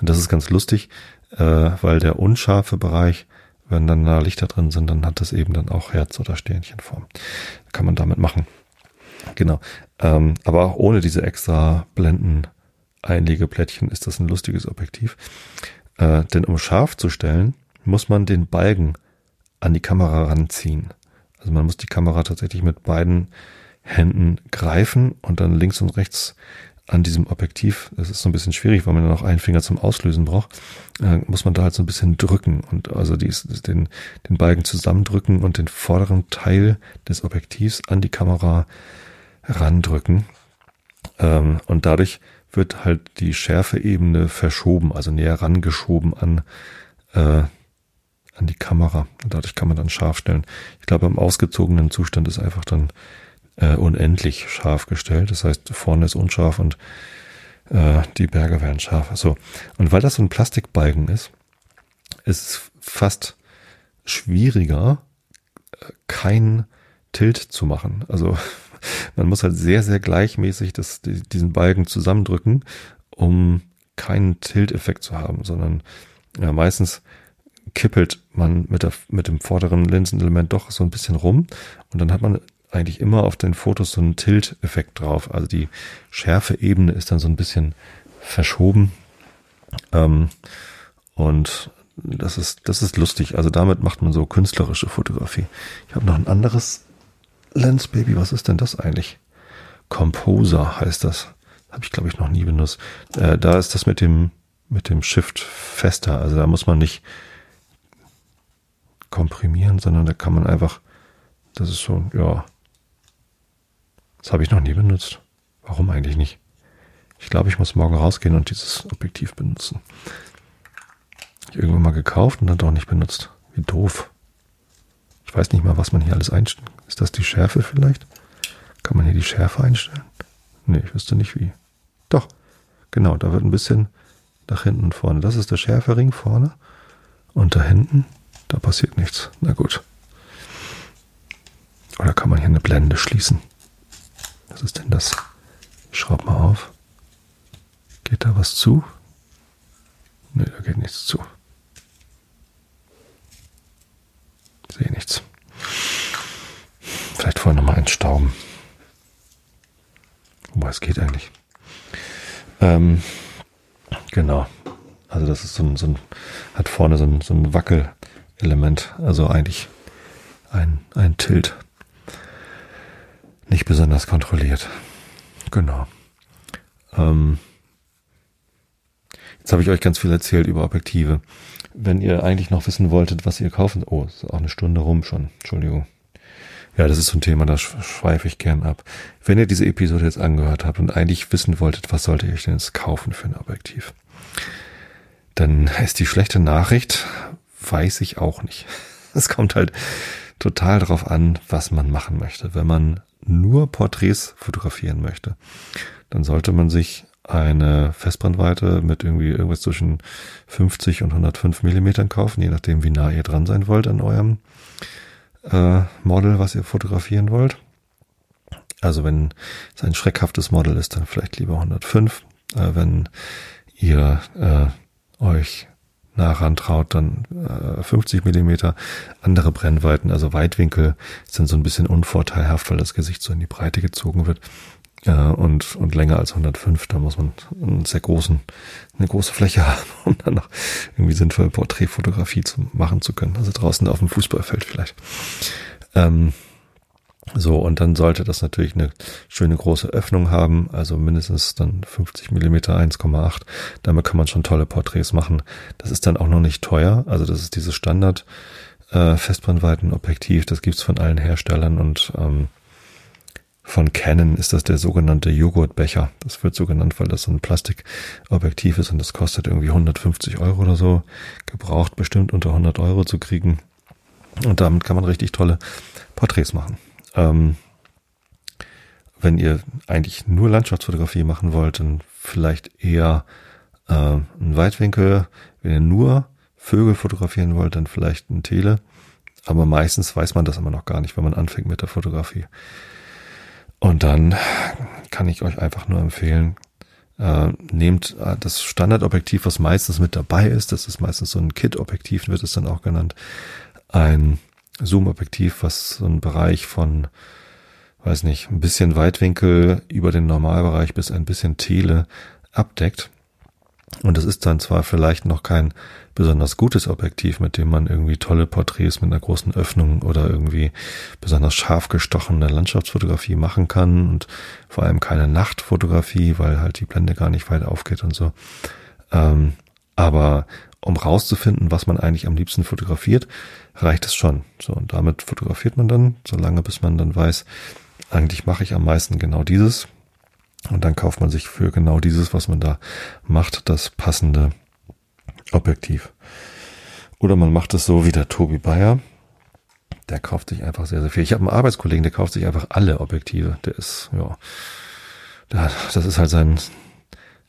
Und das ist ganz lustig, äh, weil der unscharfe Bereich, wenn dann da Lichter drin sind, dann hat das eben dann auch Herz- oder Sternchenform. Kann man damit machen. Genau. Ähm, aber auch ohne diese extra Blenden Einlegeplättchen ist das ein lustiges Objektiv. Äh, denn um scharf zu stellen, muss man den Balken an die Kamera ranziehen. Also man muss die Kamera tatsächlich mit beiden Händen greifen und dann links und rechts an diesem Objektiv, das ist so ein bisschen schwierig, weil man dann auch einen Finger zum Auslösen braucht, äh, muss man da halt so ein bisschen drücken und also dies, den, den Balken zusammendrücken und den vorderen Teil des Objektivs an die Kamera randrücken. Ähm, und dadurch wird halt die Schärfeebene verschoben, also näher rangeschoben an, äh, an die Kamera. Und dadurch kann man dann scharf stellen. Ich glaube, im ausgezogenen Zustand ist einfach dann äh, unendlich scharf gestellt. Das heißt, vorne ist unscharf und äh, die Berge werden scharf. So. Und weil das so ein Plastikbalken ist, ist es fast schwieriger, äh, kein Tilt zu machen. Also man muss halt sehr, sehr gleichmäßig das, diesen Balken zusammendrücken, um keinen Tilt-Effekt zu haben, sondern ja, meistens kippelt man mit, der, mit dem vorderen Linsenelement doch so ein bisschen rum und dann hat man eigentlich immer auf den Fotos so einen Tilt-Effekt drauf. Also die Schärfe-Ebene ist dann so ein bisschen verschoben. Ähm, und das ist, das ist lustig. Also damit macht man so künstlerische Fotografie. Ich habe noch ein anderes Lens Baby. Was ist denn das eigentlich? Composer heißt das. Habe ich, glaube ich, noch nie benutzt. Äh, da ist das mit dem, mit dem Shift fester. Also da muss man nicht komprimieren, sondern da kann man einfach, das ist so, ja, das habe ich noch nie benutzt. Warum eigentlich nicht? Ich glaube, ich muss morgen rausgehen und dieses Objektiv benutzen. Ich irgendwann mal gekauft und dann doch nicht benutzt. Wie doof. Ich weiß nicht mal, was man hier alles einstellt. Ist das die Schärfe vielleicht? Kann man hier die Schärfe einstellen? Nee, ich wüsste nicht wie. Doch, genau, da wird ein bisschen nach hinten und vorne. Das ist der Schärfering vorne. Und da hinten, da passiert nichts. Na gut. Oder kann man hier eine Blende schließen? Was ist denn das? Schraub mal auf. Geht da was zu? Ne, da geht nichts zu. Sehe nichts. Vielleicht vorher nochmal entstauben. Wobei es geht eigentlich. Ähm, genau. Also das ist so ein, so ein hat vorne so ein, so ein Wackelelement. Also eigentlich ein, ein Tilt. Nicht besonders kontrolliert. Genau. Ähm, Jetzt habe ich euch ganz viel erzählt über Objektive. Wenn ihr eigentlich noch wissen wolltet, was ihr kaufen, oh, ist auch eine Stunde rum schon. Entschuldigung. Ja, das ist so ein Thema, da schweife ich gern ab. Wenn ihr diese Episode jetzt angehört habt und eigentlich wissen wolltet, was sollte ich denn jetzt kaufen für ein Objektiv, dann ist die schlechte Nachricht, weiß ich auch nicht. Es kommt halt total darauf an, was man machen möchte. Wenn man nur Porträts fotografieren möchte, dann sollte man sich eine Festbrennweite mit irgendwie irgendwas zwischen 50 und 105 Millimetern kaufen, je nachdem, wie nah ihr dran sein wollt an eurem äh, Model, was ihr fotografieren wollt. Also wenn es ein schreckhaftes Model ist, dann vielleicht lieber 105. Äh, wenn ihr äh, euch nah rantraut, dann äh, 50 Millimeter. Andere Brennweiten, also Weitwinkel, sind so ein bisschen unvorteilhaft, weil das Gesicht so in die Breite gezogen wird äh, und, und länger als 105. Da muss man einen sehr großen, eine große Fläche haben, um dann noch irgendwie sinnvoll Porträtfotografie zu machen zu können. Also draußen auf dem Fußballfeld vielleicht. Ähm, so, und dann sollte das natürlich eine schöne große Öffnung haben, also mindestens dann 50 Millimeter 1,8. Damit kann man schon tolle Porträts machen. Das ist dann auch noch nicht teuer. Also das ist dieses Standard äh, Festbrennweitenobjektiv. Das gibt's von allen Herstellern und ähm, von Canon ist das der sogenannte Joghurtbecher. Das wird so genannt, weil das so ein Plastikobjektiv ist und das kostet irgendwie 150 Euro oder so. Gebraucht bestimmt unter 100 Euro zu kriegen. Und damit kann man richtig tolle Porträts machen. Ähm, wenn ihr eigentlich nur Landschaftsfotografie machen wollt, dann vielleicht eher äh, ein Weitwinkel. Wenn ihr nur Vögel fotografieren wollt, dann vielleicht ein Tele. Aber meistens weiß man das immer noch gar nicht, wenn man anfängt mit der Fotografie. Und dann kann ich euch einfach nur empfehlen, äh, nehmt äh, das Standardobjektiv, was meistens mit dabei ist, das ist meistens so ein Kit-Objektiv, wird es dann auch genannt, ein Zoom-Objektiv, was so einen Bereich von, weiß nicht, ein bisschen Weitwinkel über den Normalbereich bis ein bisschen Tele abdeckt. Und es ist dann zwar vielleicht noch kein besonders gutes Objektiv, mit dem man irgendwie tolle Porträts mit einer großen Öffnung oder irgendwie besonders scharf gestochene Landschaftsfotografie machen kann und vor allem keine Nachtfotografie, weil halt die Blende gar nicht weit aufgeht und so. Ähm, aber um rauszufinden, was man eigentlich am liebsten fotografiert, reicht es schon. So, und damit fotografiert man dann, solange bis man dann weiß, eigentlich mache ich am meisten genau dieses. Und dann kauft man sich für genau dieses, was man da macht, das passende Objektiv. Oder man macht es so wie der Tobi Bayer. Der kauft sich einfach sehr, sehr viel. Ich habe einen Arbeitskollegen, der kauft sich einfach alle Objektive. Der ist, ja, das ist halt sein,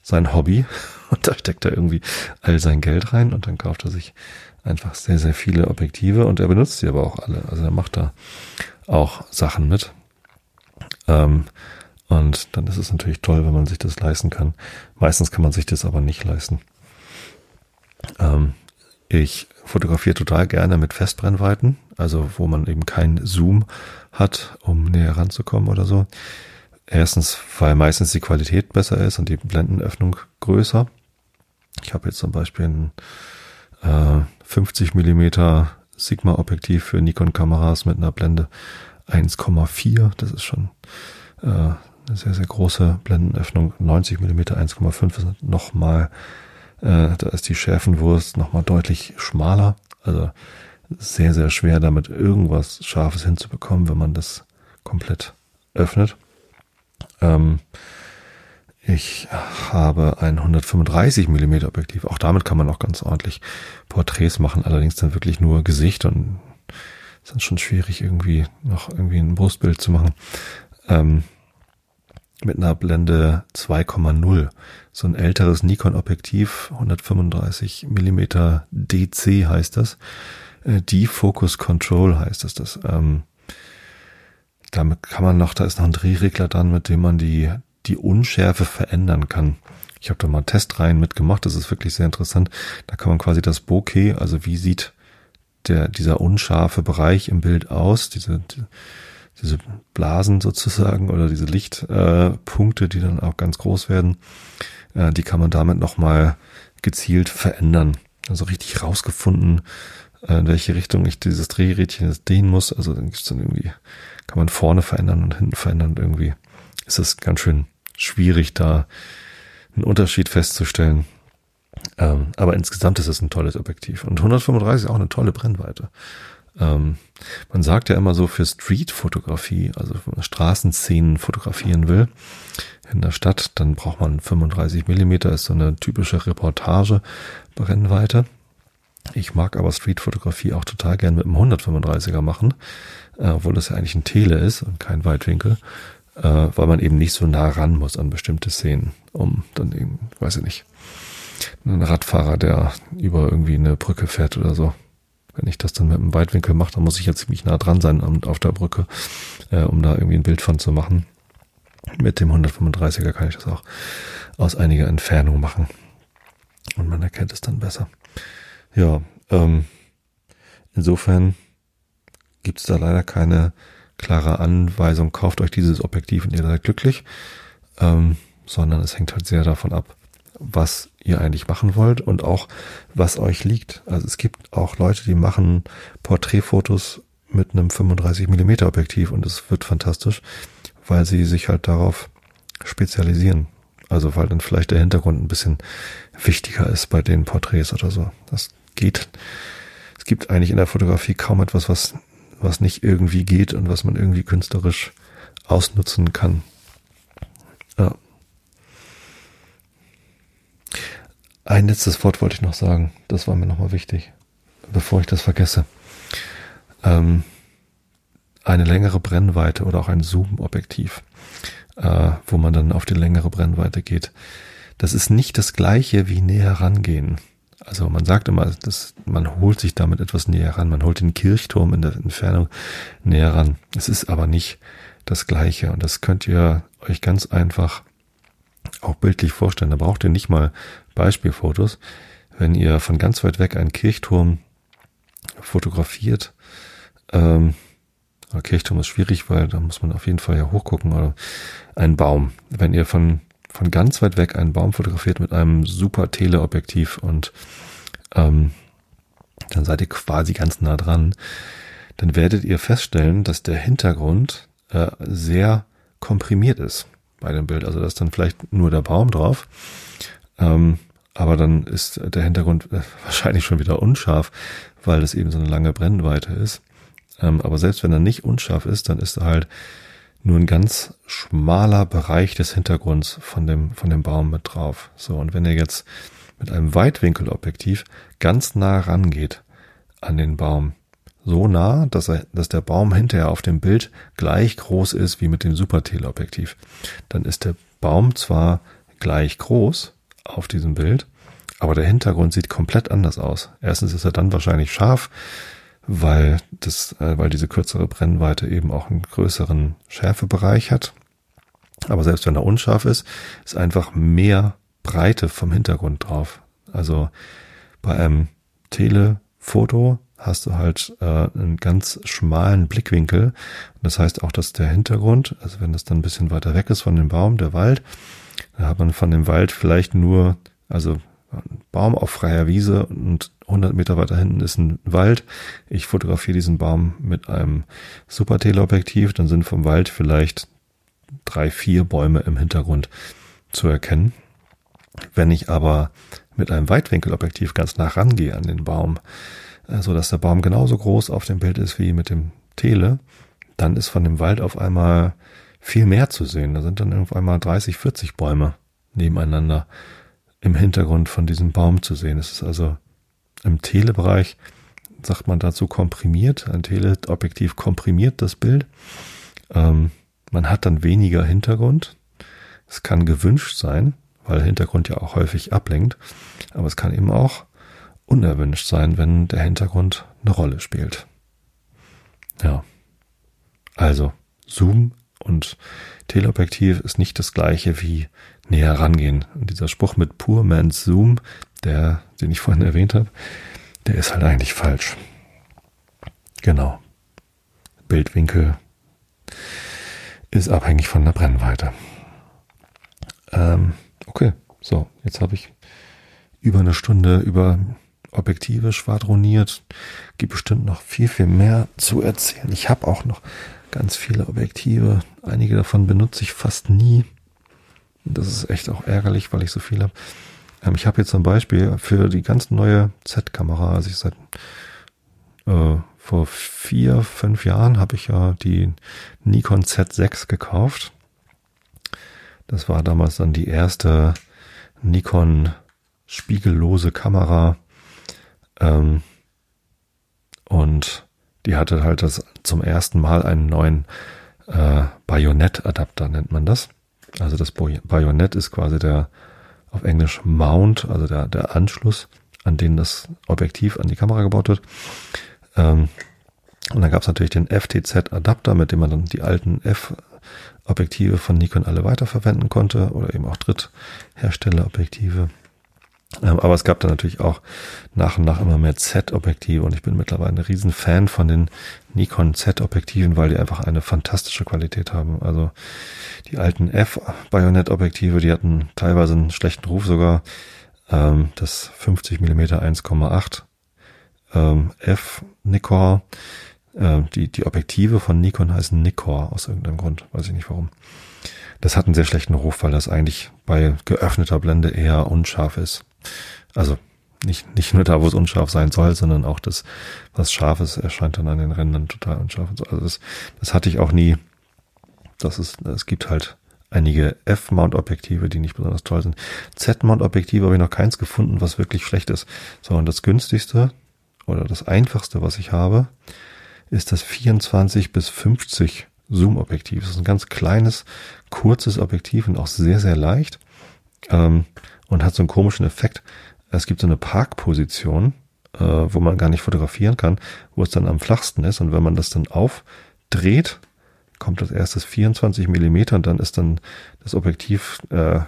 sein Hobby. Und da steckt er irgendwie all sein Geld rein und dann kauft er sich einfach sehr, sehr viele Objektive und er benutzt sie aber auch alle. Also er macht da auch Sachen mit. Ähm, Und dann ist es natürlich toll, wenn man sich das leisten kann. Meistens kann man sich das aber nicht leisten. Ähm, ich fotografiere total gerne mit Festbrennweiten, also wo man eben keinen Zoom hat, um näher ranzukommen oder so. Erstens, weil meistens die Qualität besser ist und die Blendenöffnung größer. Ich habe jetzt zum Beispiel ein äh, 50 Millimeter Sigma-Objektiv für Nikon-Kameras mit einer Blende 1,4. Das ist schon äh, eine sehr, sehr große Blendenöffnung. 90 Millimeter 1,5 ist nochmal, äh, da ist die Schärfenwurst nochmal deutlich schmaler. Also sehr, sehr schwer, damit irgendwas Scharfes hinzubekommen, wenn man das komplett öffnet. Ähm, ich habe ein 135 mm Objektiv. Auch damit kann man auch ganz ordentlich Porträts machen, allerdings dann wirklich nur Gesicht und ist dann schon schwierig, irgendwie noch irgendwie ein Brustbild zu machen. Ähm, mit einer Blende 2,0. So ein älteres Nikon-Objektiv, 135 mm DC heißt das. Äh, Defocus Control heißt das. das ähm, damit kann man noch, da ist noch ein Drehregler dran, mit dem man die, die Unschärfe verändern kann. Ich habe da mal Testreihen mitgemacht, das ist wirklich sehr interessant. Da kann man quasi das Bokeh, also wie sieht der, dieser unscharfe Bereich im Bild aus, diese, die, diese Blasen sozusagen oder diese Lichtpunkte, äh, die dann auch ganz groß werden, äh, die kann man damit nochmal gezielt verändern. Also richtig rausgefunden, äh, in welche Richtung ich dieses Drehrädchen jetzt drehen muss. Also dann gibt's dann irgendwie kann man vorne verändern und hinten verändern. Irgendwie ist es ganz schön schwierig, da einen Unterschied festzustellen. Ähm, aber insgesamt ist es ein tolles Objektiv. Und 135 ist auch eine tolle Brennweite. Ähm, man sagt ja immer so für Street-Fotografie, also wenn man Straßenszenen fotografieren will in der Stadt, dann braucht man 35 Millimeter, ist so eine typische Reportage-Brennweite. Ich mag aber Street-Fotografie auch total gern mit einem 135er machen, äh, obwohl das ja eigentlich ein Tele ist und kein Weitwinkel, äh, weil man eben nicht so nah ran muss an bestimmte Szenen, um dann eben, weiß ich nicht, einen Radfahrer, der über irgendwie eine Brücke fährt oder so. Wenn ich das dann mit einem Weitwinkel mache, dann muss ich ja ziemlich nah dran sein auf der Brücke, äh, um da irgendwie ein Bild von zu machen. Mit dem 135er kann ich das auch aus einiger Entfernung machen. Und man erkennt es dann besser. Ja, ähm, insofern gibt es da leider keine klare Anweisung, kauft euch dieses Objektiv und ihr seid glücklich, ähm, sondern es hängt halt sehr davon ab, was ihr eigentlich machen wollt und auch was euch liegt. Also es gibt auch Leute, die machen Porträtfotos mit einem 35 mm Objektiv und es wird fantastisch, weil sie sich halt darauf spezialisieren. Also weil dann vielleicht der Hintergrund ein bisschen wichtiger ist bei den Porträts oder so. Das geht. Es gibt eigentlich in der Fotografie kaum etwas, was, was nicht irgendwie geht und was man irgendwie künstlerisch ausnutzen kann. Ja. Ein letztes Wort wollte ich noch sagen. Das war mir nochmal wichtig, bevor ich das vergesse. Ähm, eine längere Brennweite oder auch ein Zoom-Objektiv, äh, wo man dann auf die längere Brennweite geht. Das ist nicht das gleiche wie näher rangehen. Also man sagt immer, dass man holt sich damit etwas näher ran. Man holt den Kirchturm in der Entfernung näher ran. Es ist aber nicht das Gleiche. Und das könnt ihr euch ganz einfach auch bildlich vorstellen. Da braucht ihr nicht mal Beispielfotos. Wenn ihr von ganz weit weg einen Kirchturm fotografiert, ähm, Kirchturm ist schwierig, weil da muss man auf jeden Fall ja hochgucken oder einen Baum. Wenn ihr von von ganz weit weg einen Baum fotografiert mit einem super Teleobjektiv und ähm, dann seid ihr quasi ganz nah dran, dann werdet ihr feststellen, dass der Hintergrund äh, sehr komprimiert ist bei dem Bild. Also da ist dann vielleicht nur der Baum drauf, ähm, aber dann ist der Hintergrund äh, wahrscheinlich schon wieder unscharf, weil das eben so eine lange Brennweite ist. Ähm, aber selbst wenn er nicht unscharf ist, dann ist er halt nur ein ganz schmaler Bereich des Hintergrunds von dem, von dem Baum mit drauf. So, und wenn ihr jetzt mit einem Weitwinkelobjektiv ganz nah rangeht an den Baum, so nah, dass er, dass der Baum hinterher auf dem Bild gleich groß ist wie mit dem Superteleobjektiv, dann ist der Baum zwar gleich groß auf diesem Bild, aber der Hintergrund sieht komplett anders aus. Erstens ist er dann wahrscheinlich scharf, weil das, äh, weil diese kürzere Brennweite eben auch einen größeren Schärfebereich hat. Aber selbst wenn er unscharf ist, ist einfach mehr Breite vom Hintergrund drauf. Also bei einem Telefoto hast du halt äh, einen ganz schmalen Blickwinkel. Das heißt auch, dass der Hintergrund, also wenn das dann ein bisschen weiter weg ist von dem Baum, der Wald, dann hat man von dem Wald vielleicht nur, also Baum auf freier Wiese und 100 Meter weiter hinten ist ein Wald. Ich fotografiere diesen Baum mit einem Super Teleobjektiv, dann sind vom Wald vielleicht drei, vier Bäume im Hintergrund zu erkennen. Wenn ich aber mit einem Weitwinkelobjektiv ganz nah rangehe an den Baum, äh, so dass der Baum genauso groß auf dem Bild ist wie mit dem Tele, dann ist von dem Wald auf einmal viel mehr zu sehen. Da sind dann auf einmal 30, 40 Bäume nebeneinander im Hintergrund von diesem Baum zu sehen. Es ist also im Telebereich, sagt man dazu komprimiert. Ein Teleobjektiv komprimiert das Bild. Ähm, man hat dann weniger Hintergrund. Es kann gewünscht sein, weil Hintergrund ja auch häufig ablenkt. Aber es kann eben auch unerwünscht sein, wenn der Hintergrund eine Rolle spielt. Ja. Also, Zoom und Teleobjektiv ist nicht das gleiche wie näher rangehen. Und dieser Spruch mit Poor Man's Zoom, der, den ich vorhin erwähnt habe, der ist halt eigentlich falsch. Genau. Bildwinkel ist abhängig von der Brennweite. Ähm, okay, so, jetzt habe ich über eine Stunde über Objektive schwadroniert. Gibt bestimmt noch viel, viel mehr zu erzählen. Ich habe auch noch ganz viele Objektive. Einige davon benutze ich fast nie. Das ist echt auch ärgerlich, weil ich so viel habe. Ähm, ich habe jetzt zum Beispiel für die ganz neue Z-Kamera, also ich seit äh, vor vier, fünf Jahren habe ich ja die Nikon Z6 gekauft. Das war damals dann die erste Nikon spiegellose Kamera. Ähm, und die hatte halt das zum ersten Mal einen neuen äh, Bajonett-Adapter, nennt man das. Also das Bajonett ist quasi der auf Englisch Mount, also der, der Anschluss, an den das Objektiv an die Kamera gebaut wird. Ähm, und dann gab es natürlich den FTZ-Adapter, mit dem man dann die alten F-Objektive von Nikon alle weiterverwenden konnte oder eben auch Dritthersteller-Objektive. Ähm, aber es gab dann natürlich auch nach und nach immer mehr Z-Objektive und ich bin mittlerweile ein riesen Fan von den Nikon Z-Objektiven, weil die einfach eine fantastische Qualität haben. Also die alten F-Bajonett-Objektive, die hatten teilweise einen schlechten Ruf sogar. Ähm, das 50 mm 1,8 ähm, F Nikkor. Äh, die, die Objektive von Nikon heißen Nikkor aus irgendeinem Grund, weiß ich nicht warum. Das hat einen sehr schlechten Ruf, weil das eigentlich bei geöffneter Blende eher unscharf ist. Also nicht, nicht nur da, wo es unscharf sein soll, sondern auch das, was scharf ist, erscheint dann an den Rändern total unscharf. Also das, das hatte ich auch nie. Das ist, es gibt halt einige F-Mount-Objektive, die nicht besonders toll sind. Z-Mount-Objektive habe ich noch keins gefunden, was wirklich schlecht ist. So, und das günstigste oder das einfachste, was ich habe, ist das 24 bis 50 Zoom-Objektiv. Das ist ein ganz kleines, kurzes Objektiv und auch sehr, sehr leicht. Ähm, und hat so einen komischen Effekt. Es gibt so eine Parkposition, äh, wo man gar nicht fotografieren kann, wo es dann am flachsten ist. Und wenn man das dann aufdreht, kommt das erstes 24 Millimeter und dann ist dann das Objektiv, äh,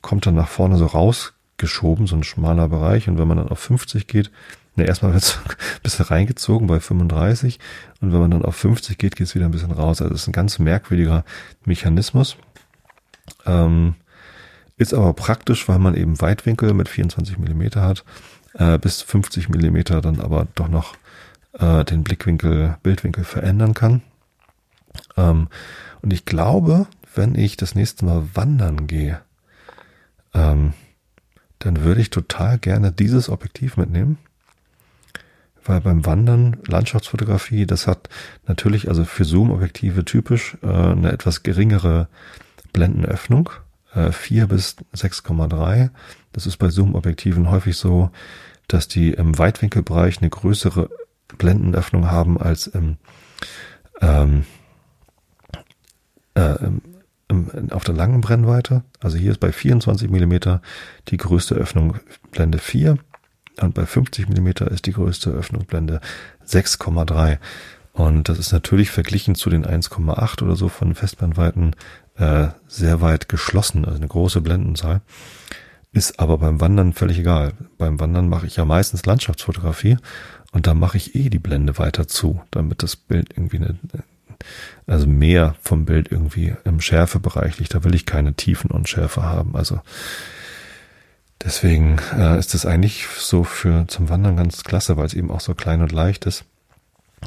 kommt dann nach vorne so rausgeschoben, so ein schmaler Bereich. Und wenn man dann auf 50 geht, ne, erstmal wird es ein bisschen reingezogen bei 35 und wenn man dann auf 50 geht, geht es wieder ein bisschen raus. Also es ist ein ganz merkwürdiger Mechanismus. Ähm, ist aber praktisch, weil man eben Weitwinkel mit 24 Millimeter hat, äh, bis 50 Millimeter dann aber doch noch äh, den Blickwinkel, Bildwinkel verändern kann. Ähm, und ich glaube, wenn ich das nächste Mal wandern gehe, ähm, dann würde ich total gerne dieses Objektiv mitnehmen. Weil beim Wandern, Landschaftsfotografie, das hat natürlich, also für Zoom-Objektive typisch, äh, eine etwas geringere Blendenöffnung 4 bis 6,3. Das ist bei Zoom-Objektiven häufig so, dass die im Weitwinkelbereich eine größere Blendenöffnung haben als im, ähm, äh, im, auf der langen Brennweite. Also hier ist bei 24 Millimeter die größte Öffnung Blende 4 und bei 50 Millimeter ist die größte Öffnung Blende 6,3. Und das ist natürlich verglichen zu den 1,8 oder so von Festbrennweiten äh, sehr weit geschlossen, also eine große Blendenzahl. Ist aber beim Wandern völlig egal. Beim Wandern mache ich ja meistens Landschaftsfotografie und da mache ich eh die Blende weiter zu, damit das Bild irgendwie eine, also mehr vom Bild irgendwie im Schärfebereich liegt. Da will ich keine Tiefen und Schärfe haben. Also deswegen äh, ist es eigentlich so für zum Wandern ganz klasse, weil es eben auch so klein und leicht ist.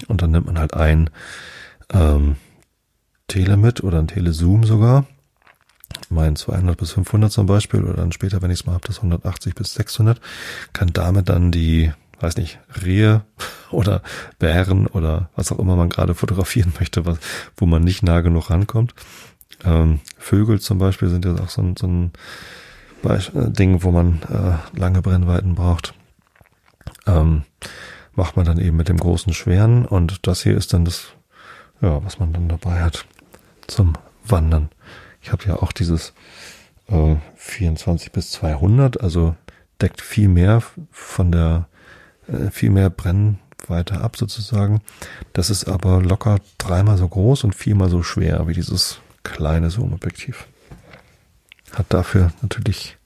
Und dann nimmt man halt ein ähm, Telemit oder ein Telezoom sogar. Mein 200 bis 500 zum Beispiel oder dann später, wenn ich es mal habe, das 180 bis 600, kann damit dann die, weiß nicht, Rehe oder Bären oder was auch immer man gerade fotografieren möchte, was, wo man nicht nah genug rankommt. Ähm, Vögel zum Beispiel sind ja auch so ein, so ein äh, Ding, wo man äh, lange Brennweiten braucht. Ähm, macht man dann eben mit dem großen Schweren und das hier ist dann das, ja, was man dann dabei hat zum Wandern. Ich habe ja auch dieses äh, 24 bis 200, also deckt viel mehr von der, äh, viel mehr Brennweite ab sozusagen. Das ist aber locker dreimal so groß und viermal so schwer wie dieses kleine Zoom-Objektiv. Hat dafür natürlich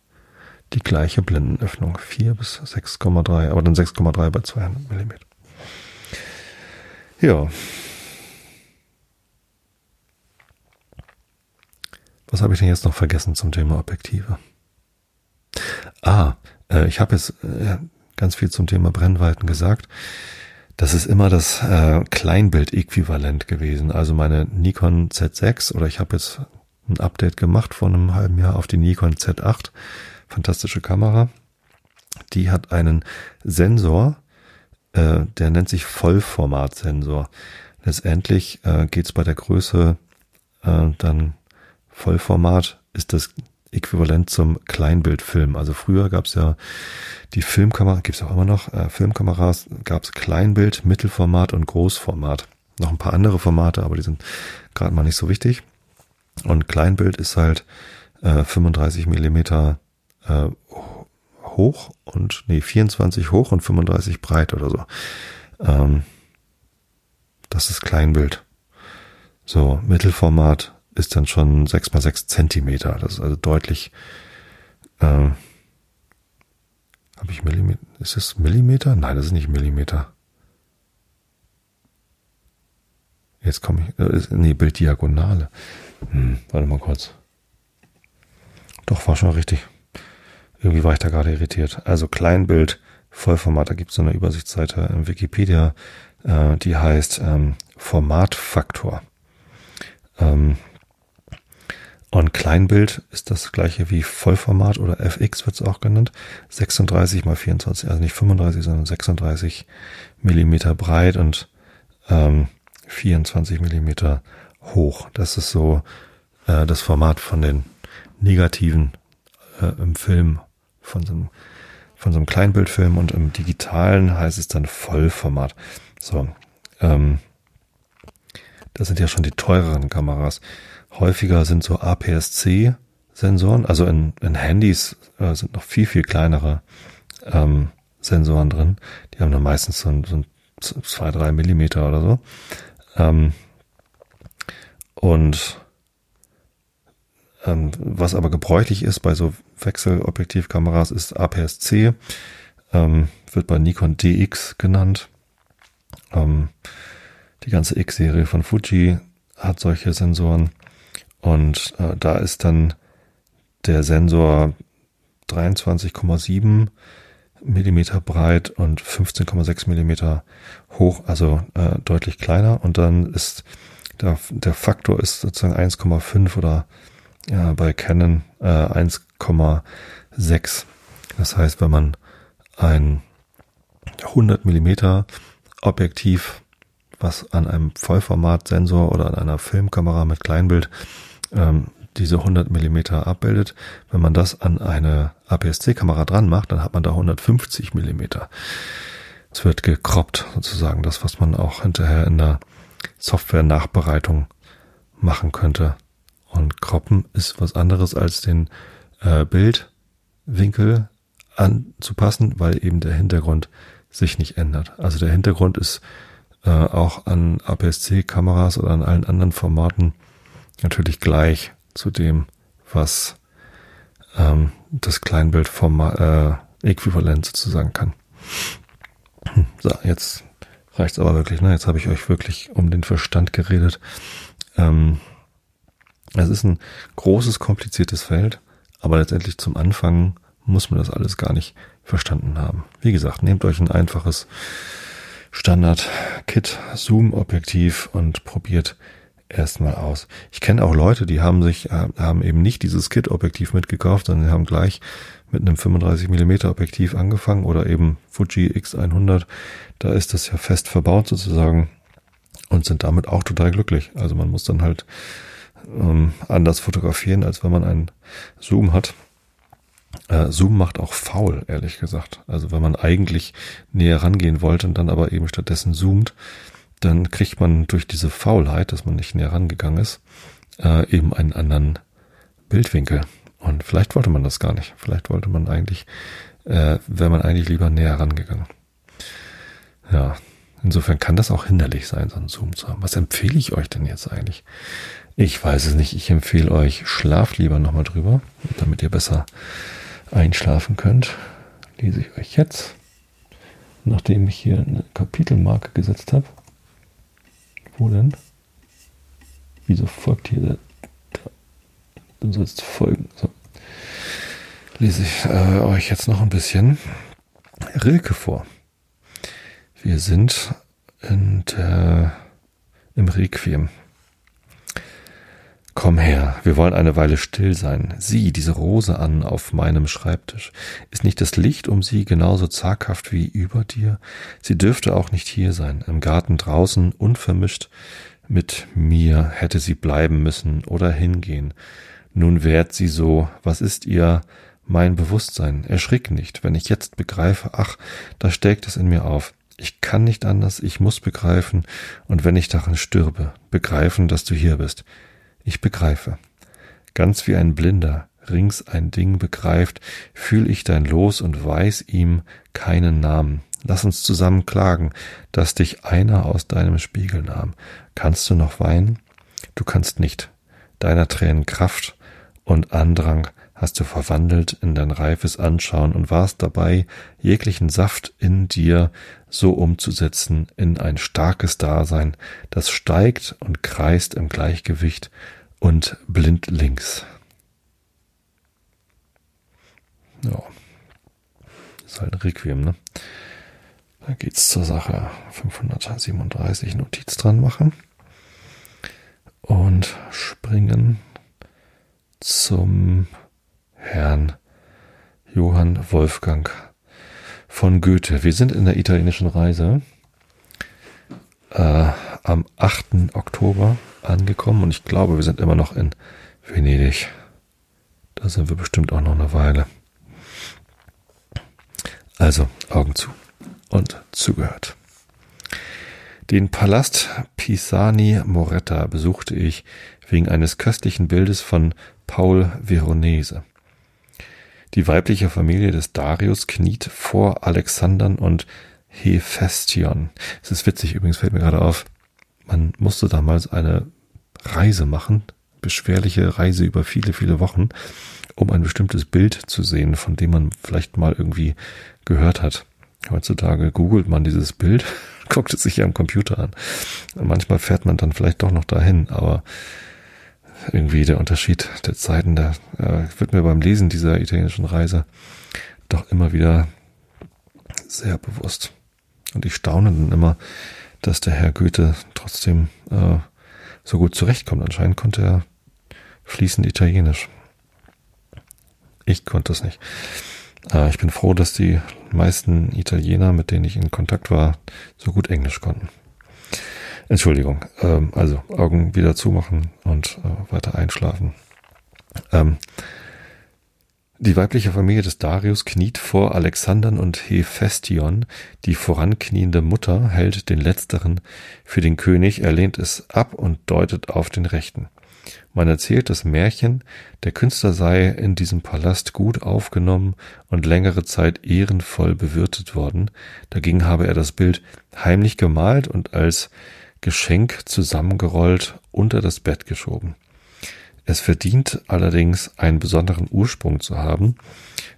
die gleiche Blendenöffnung. 4 bis 6,3, aber dann 6,3 bei 200 mm. Ja. Was habe ich denn jetzt noch vergessen zum Thema Objektive? Ah, äh, ich habe jetzt äh, ganz viel zum Thema Brennweiten gesagt. Das ist immer das äh, Kleinbild-Äquivalent gewesen. Also meine Nikon Z6 oder ich habe jetzt ein Update gemacht vor einem halben Jahr auf die Nikon Z8 fantastische Kamera. Die hat einen Sensor, äh, der nennt sich Vollformatsensor. Letztendlich äh, geht es bei der Größe äh, dann Vollformat ist das äquivalent zum Kleinbildfilm. Also früher gab es ja die Filmkamera, gibt es auch immer noch, äh, Filmkameras gab es Kleinbild, Mittelformat und Großformat. Noch ein paar andere Formate, aber die sind gerade mal nicht so wichtig. Und Kleinbild ist halt äh, 35 Millimeter äh, hoch und nee, 24 hoch und 35 breit oder so. Ähm, das ist Kleinbild. So, Mittelformat ist dann schon 6 mal 6 Zentimeter. Das ist also deutlich. Äh, Habe ich Millimeter? Ist es Millimeter? Nein, das ist nicht Millimeter. Jetzt komme ich. Äh, nee, Bilddiagonale. Hm, warte mal kurz. Doch, war schon richtig. Irgendwie war ich da gerade irritiert. Also Kleinbild, Vollformat, da gibt es so eine Übersichtsseite in Wikipedia, äh, die heißt ähm, Formatfaktor. Ähm, und Kleinbild ist das gleiche wie Vollformat oder FX wird es auch genannt. 36 mal 24, also nicht 35, sondern 36 Millimeter breit und ähm, 24 Millimeter hoch. Das ist so äh, das Format von den Negativen äh, im Film von so einem, von so einem Kleinbildfilm und im digitalen heißt es dann Vollformat. So, ähm, das sind ja schon die teureren Kameras. Häufiger sind so APS-C-Sensoren, also in, in Handys äh, sind noch viel, viel kleinere ähm, Sensoren drin. Die haben dann meistens so, so zwei, drei Millimeter oder so. Ähm, und ähm, was aber gebräuchlich ist bei so Wechselobjektivkameras ist APS-C, ähm, wird bei Nikon DX genannt. Ähm, die ganze X-Serie von Fuji hat solche Sensoren und äh, da ist dann der Sensor 23,7 Millimeter breit und 15,6 Millimeter hoch, also äh, deutlich kleiner. Und dann ist der, der Faktor ist sozusagen 1,5 oder ja, bei Canon äh, 1,6. Das heißt, wenn man ein 100 Millimeter Objektiv, was an einem Vollformatsensor oder an einer Filmkamera mit Kleinbild ähm, diese 100 Millimeter abbildet, wenn man das an eine APS-C-Kamera dran macht, dann hat man da 150 Millimeter. Es wird gekroppt sozusagen, das was man auch hinterher in der Software-Nachbereitung machen könnte. Und Kroppen ist was anderes als den äh, Bildwinkel anzupassen, weil eben der Hintergrund sich nicht ändert. Also der Hintergrund ist äh, auch an APS-C-Kameras oder an allen anderen Formaten natürlich gleich zu dem, was ähm, das Kleinbild vom äh, Äquivalent sozusagen kann. So, jetzt reicht's aber wirklich. Ne? Jetzt habe ich euch wirklich um den Verstand geredet. Ähm, es ist ein großes, kompliziertes Feld, aber letztendlich zum Anfang muss man das alles gar nicht verstanden haben. Wie gesagt, nehmt euch ein einfaches Standard-Kit, Zoom-Objektiv und probiert erstmal aus. Ich kenne auch Leute, die haben sich, äh, haben eben nicht dieses Kit-Objektiv mitgekauft, sondern haben gleich mit einem 35 mm Objektiv angefangen oder eben Fuji X100. Da ist das ja fest verbaut sozusagen und sind damit auch total glücklich. Also man muss dann halt ähm, anders fotografieren, als wenn man einen Zoom hat. Äh, Zoom macht auch faul, ehrlich gesagt. Also wenn man eigentlich näher rangehen wollte und dann aber eben stattdessen zoomt, dann kriegt man durch diese Faulheit, dass man nicht näher rangegangen ist, äh, eben einen anderen Bildwinkel. Und vielleicht wollte man das gar nicht. Vielleicht wollte man eigentlich, äh, wäre man eigentlich lieber näher rangegangen. Ja, insofern kann das auch hinderlich sein, so einen Zoom zu haben. Was empfehle ich euch denn jetzt eigentlich? Ich weiß es nicht. Ich empfehle euch, schlaft lieber nochmal drüber, damit ihr besser einschlafen könnt. Lese ich euch jetzt, nachdem ich hier eine Kapitelmarke gesetzt habe. Wo denn? Wieso folgt hier der? Du sollst folgen. So. Lese ich äh, euch jetzt noch ein bisschen Rilke vor. Wir sind in der, im Requiem. Komm her, wir wollen eine Weile still sein. Sieh diese Rose an auf meinem Schreibtisch. Ist nicht das Licht um sie genauso zaghaft wie über dir? Sie dürfte auch nicht hier sein, im Garten draußen, unvermischt. Mit mir hätte sie bleiben müssen oder hingehen. Nun währt sie so, was ist ihr mein Bewusstsein? Erschrick nicht, wenn ich jetzt begreife, ach, da steckt es in mir auf. Ich kann nicht anders, ich muss begreifen, und wenn ich daran stürbe, begreifen, dass du hier bist. Ich begreife. Ganz wie ein Blinder rings ein Ding begreift, fühl ich dein Los und weiß ihm keinen Namen. Lass uns zusammen klagen, dass dich einer aus deinem Spiegel nahm. Kannst du noch weinen? Du kannst nicht. Deiner Tränen Kraft und Andrang hast du verwandelt in dein reifes Anschauen und warst dabei, jeglichen Saft in dir so umzusetzen in ein starkes Dasein, das steigt und kreist im Gleichgewicht und blindlings. Ja, ist halt ein Requiem, ne? Da geht's zur Sache. 537 Notiz dran machen und springen zum Herrn Johann Wolfgang von Goethe. Wir sind in der italienischen Reise äh, am 8. Oktober angekommen und ich glaube, wir sind immer noch in Venedig. Da sind wir bestimmt auch noch eine Weile. Also Augen zu und zugehört. Den Palast Pisani Moretta besuchte ich wegen eines köstlichen Bildes von Paul Veronese. Die weibliche Familie des Darius kniet vor Alexandern und Hephaestion. Es ist witzig, übrigens fällt mir gerade auf, man musste damals eine Reise machen, beschwerliche Reise über viele, viele Wochen, um ein bestimmtes Bild zu sehen, von dem man vielleicht mal irgendwie gehört hat. Heutzutage googelt man dieses Bild, guckt es sich ja am Computer an. Und manchmal fährt man dann vielleicht doch noch dahin, aber irgendwie der Unterschied der Zeiten, da äh, wird mir beim Lesen dieser italienischen Reise doch immer wieder sehr bewusst. Und ich staune dann immer, dass der Herr Goethe trotzdem äh, so gut zurechtkommt. Anscheinend konnte er fließend Italienisch. Ich konnte es nicht. Äh, ich bin froh, dass die meisten Italiener, mit denen ich in Kontakt war, so gut Englisch konnten. Entschuldigung. Ähm, also Augen wieder zumachen und äh, weiter einschlafen. Ähm, die weibliche Familie des Darius kniet vor Alexandern und Hephaestion, die vorankniende Mutter hält den letzteren für den König, er lehnt es ab und deutet auf den rechten. Man erzählt das Märchen, der Künstler sei in diesem Palast gut aufgenommen und längere Zeit ehrenvoll bewirtet worden, dagegen habe er das Bild heimlich gemalt und als Geschenk zusammengerollt unter das Bett geschoben. Es verdient allerdings einen besonderen Ursprung zu haben,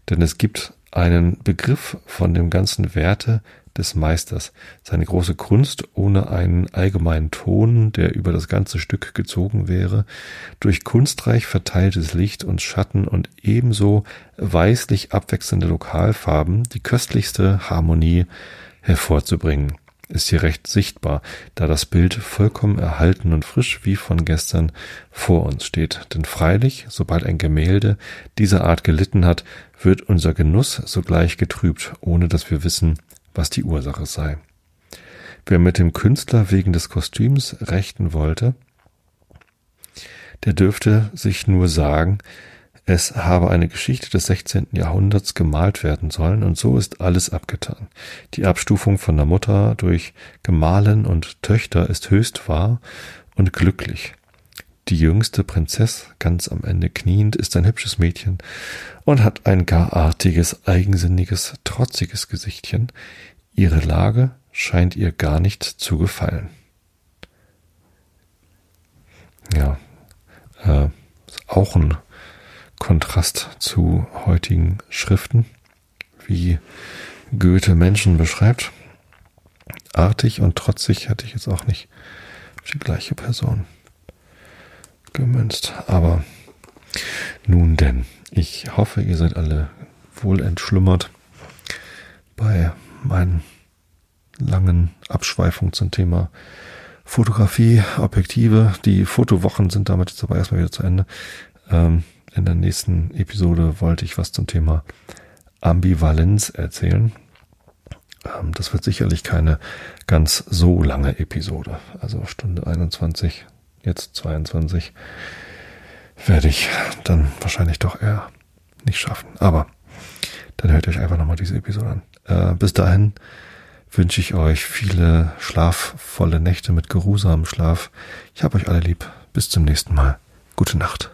denn es gibt einen Begriff von dem ganzen Werte des Meisters, seine große Kunst ohne einen allgemeinen Ton, der über das ganze Stück gezogen wäre, durch kunstreich verteiltes Licht und Schatten und ebenso weißlich abwechselnde Lokalfarben die köstlichste Harmonie hervorzubringen ist hier recht sichtbar, da das Bild vollkommen erhalten und frisch wie von gestern vor uns steht. Denn freilich, sobald ein Gemälde dieser Art gelitten hat, wird unser Genuss sogleich getrübt, ohne dass wir wissen, was die Ursache sei. Wer mit dem Künstler wegen des Kostüms rechten wollte, der dürfte sich nur sagen, es habe eine Geschichte des 16. Jahrhunderts gemalt werden sollen und so ist alles abgetan. Die Abstufung von der Mutter durch Gemahlin und Töchter ist höchst wahr und glücklich. Die jüngste Prinzess, ganz am Ende kniend, ist ein hübsches Mädchen und hat ein gar artiges, eigensinniges, trotziges Gesichtchen. Ihre Lage scheint ihr gar nicht zu gefallen. Ja, äh, auch ein Kontrast zu heutigen Schriften, wie Goethe Menschen beschreibt. Artig und trotzig hätte ich jetzt auch nicht die gleiche Person gemünzt. Aber nun denn, ich hoffe, ihr seid alle wohl entschlummert bei meinen langen Abschweifungen zum Thema Fotografie, Objektive. Die Fotowochen sind damit jetzt aber erstmal wieder zu Ende. Ähm, in der nächsten Episode wollte ich was zum Thema Ambivalenz erzählen. Ähm, das wird sicherlich keine ganz so lange Episode. Also Stunde 21, jetzt 22 werde ich dann wahrscheinlich doch eher nicht schaffen. Aber dann hört euch einfach nochmal diese Episode an. Äh, bis dahin wünsche ich euch viele schlafvolle Nächte mit geruhsamem Schlaf. Ich habe euch alle lieb. Bis zum nächsten Mal. Gute Nacht.